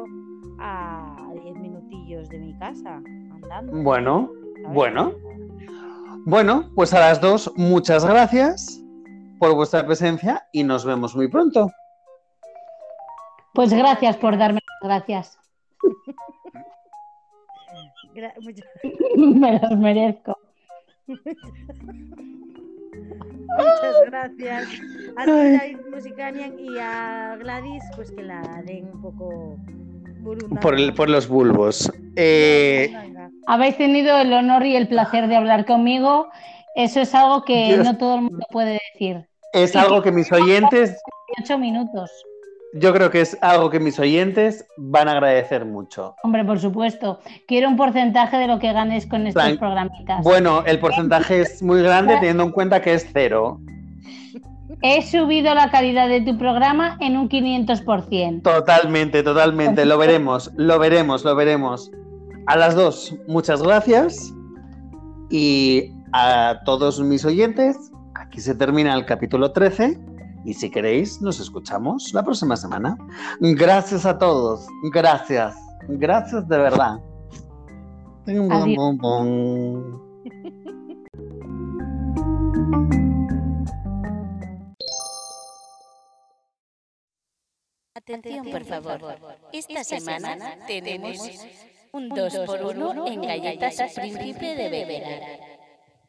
Speaker 7: A 10 minutillos de mi casa, andando.
Speaker 1: Bueno,
Speaker 7: ¿sabes?
Speaker 1: bueno. Bueno, pues a las dos, muchas gracias por vuestra presencia y nos vemos muy pronto.
Speaker 6: Pues gracias por darme las gracias.
Speaker 7: Gra-
Speaker 6: Me las merezco.
Speaker 7: Muchas gracias a David Musicanian, y a Gladys, pues que la den un poco
Speaker 1: por, el- por los bulbos. Eh,
Speaker 6: Habéis tenido el honor y el placer de hablar conmigo. Eso es algo que
Speaker 1: Dios.
Speaker 6: no todo el mundo puede decir.
Speaker 1: es algo que mis oyentes,
Speaker 6: Ocho minutos.
Speaker 1: yo creo que es algo que mis oyentes van a agradecer mucho.
Speaker 6: Hombre, por supuesto. Quiero un porcentaje de lo que ganes con estos
Speaker 1: Plan-
Speaker 6: programitas.
Speaker 1: Bueno, el porcentaje es muy grande teniendo en cuenta que es cero.
Speaker 6: He subido la calidad de tu programa en un 500%.
Speaker 1: Totalmente, totalmente. Lo veremos, lo veremos, lo veremos. A las dos, muchas gracias. Y a todos mis oyentes, aquí se termina el capítulo 13. Y si queréis, nos escuchamos la próxima semana. Gracias a todos. Gracias. Gracias de verdad.
Speaker 6: Adiós.
Speaker 8: Atención, por favor. Esta semana tenemos un 2 por 1 en galletas Príncipe de Beberá.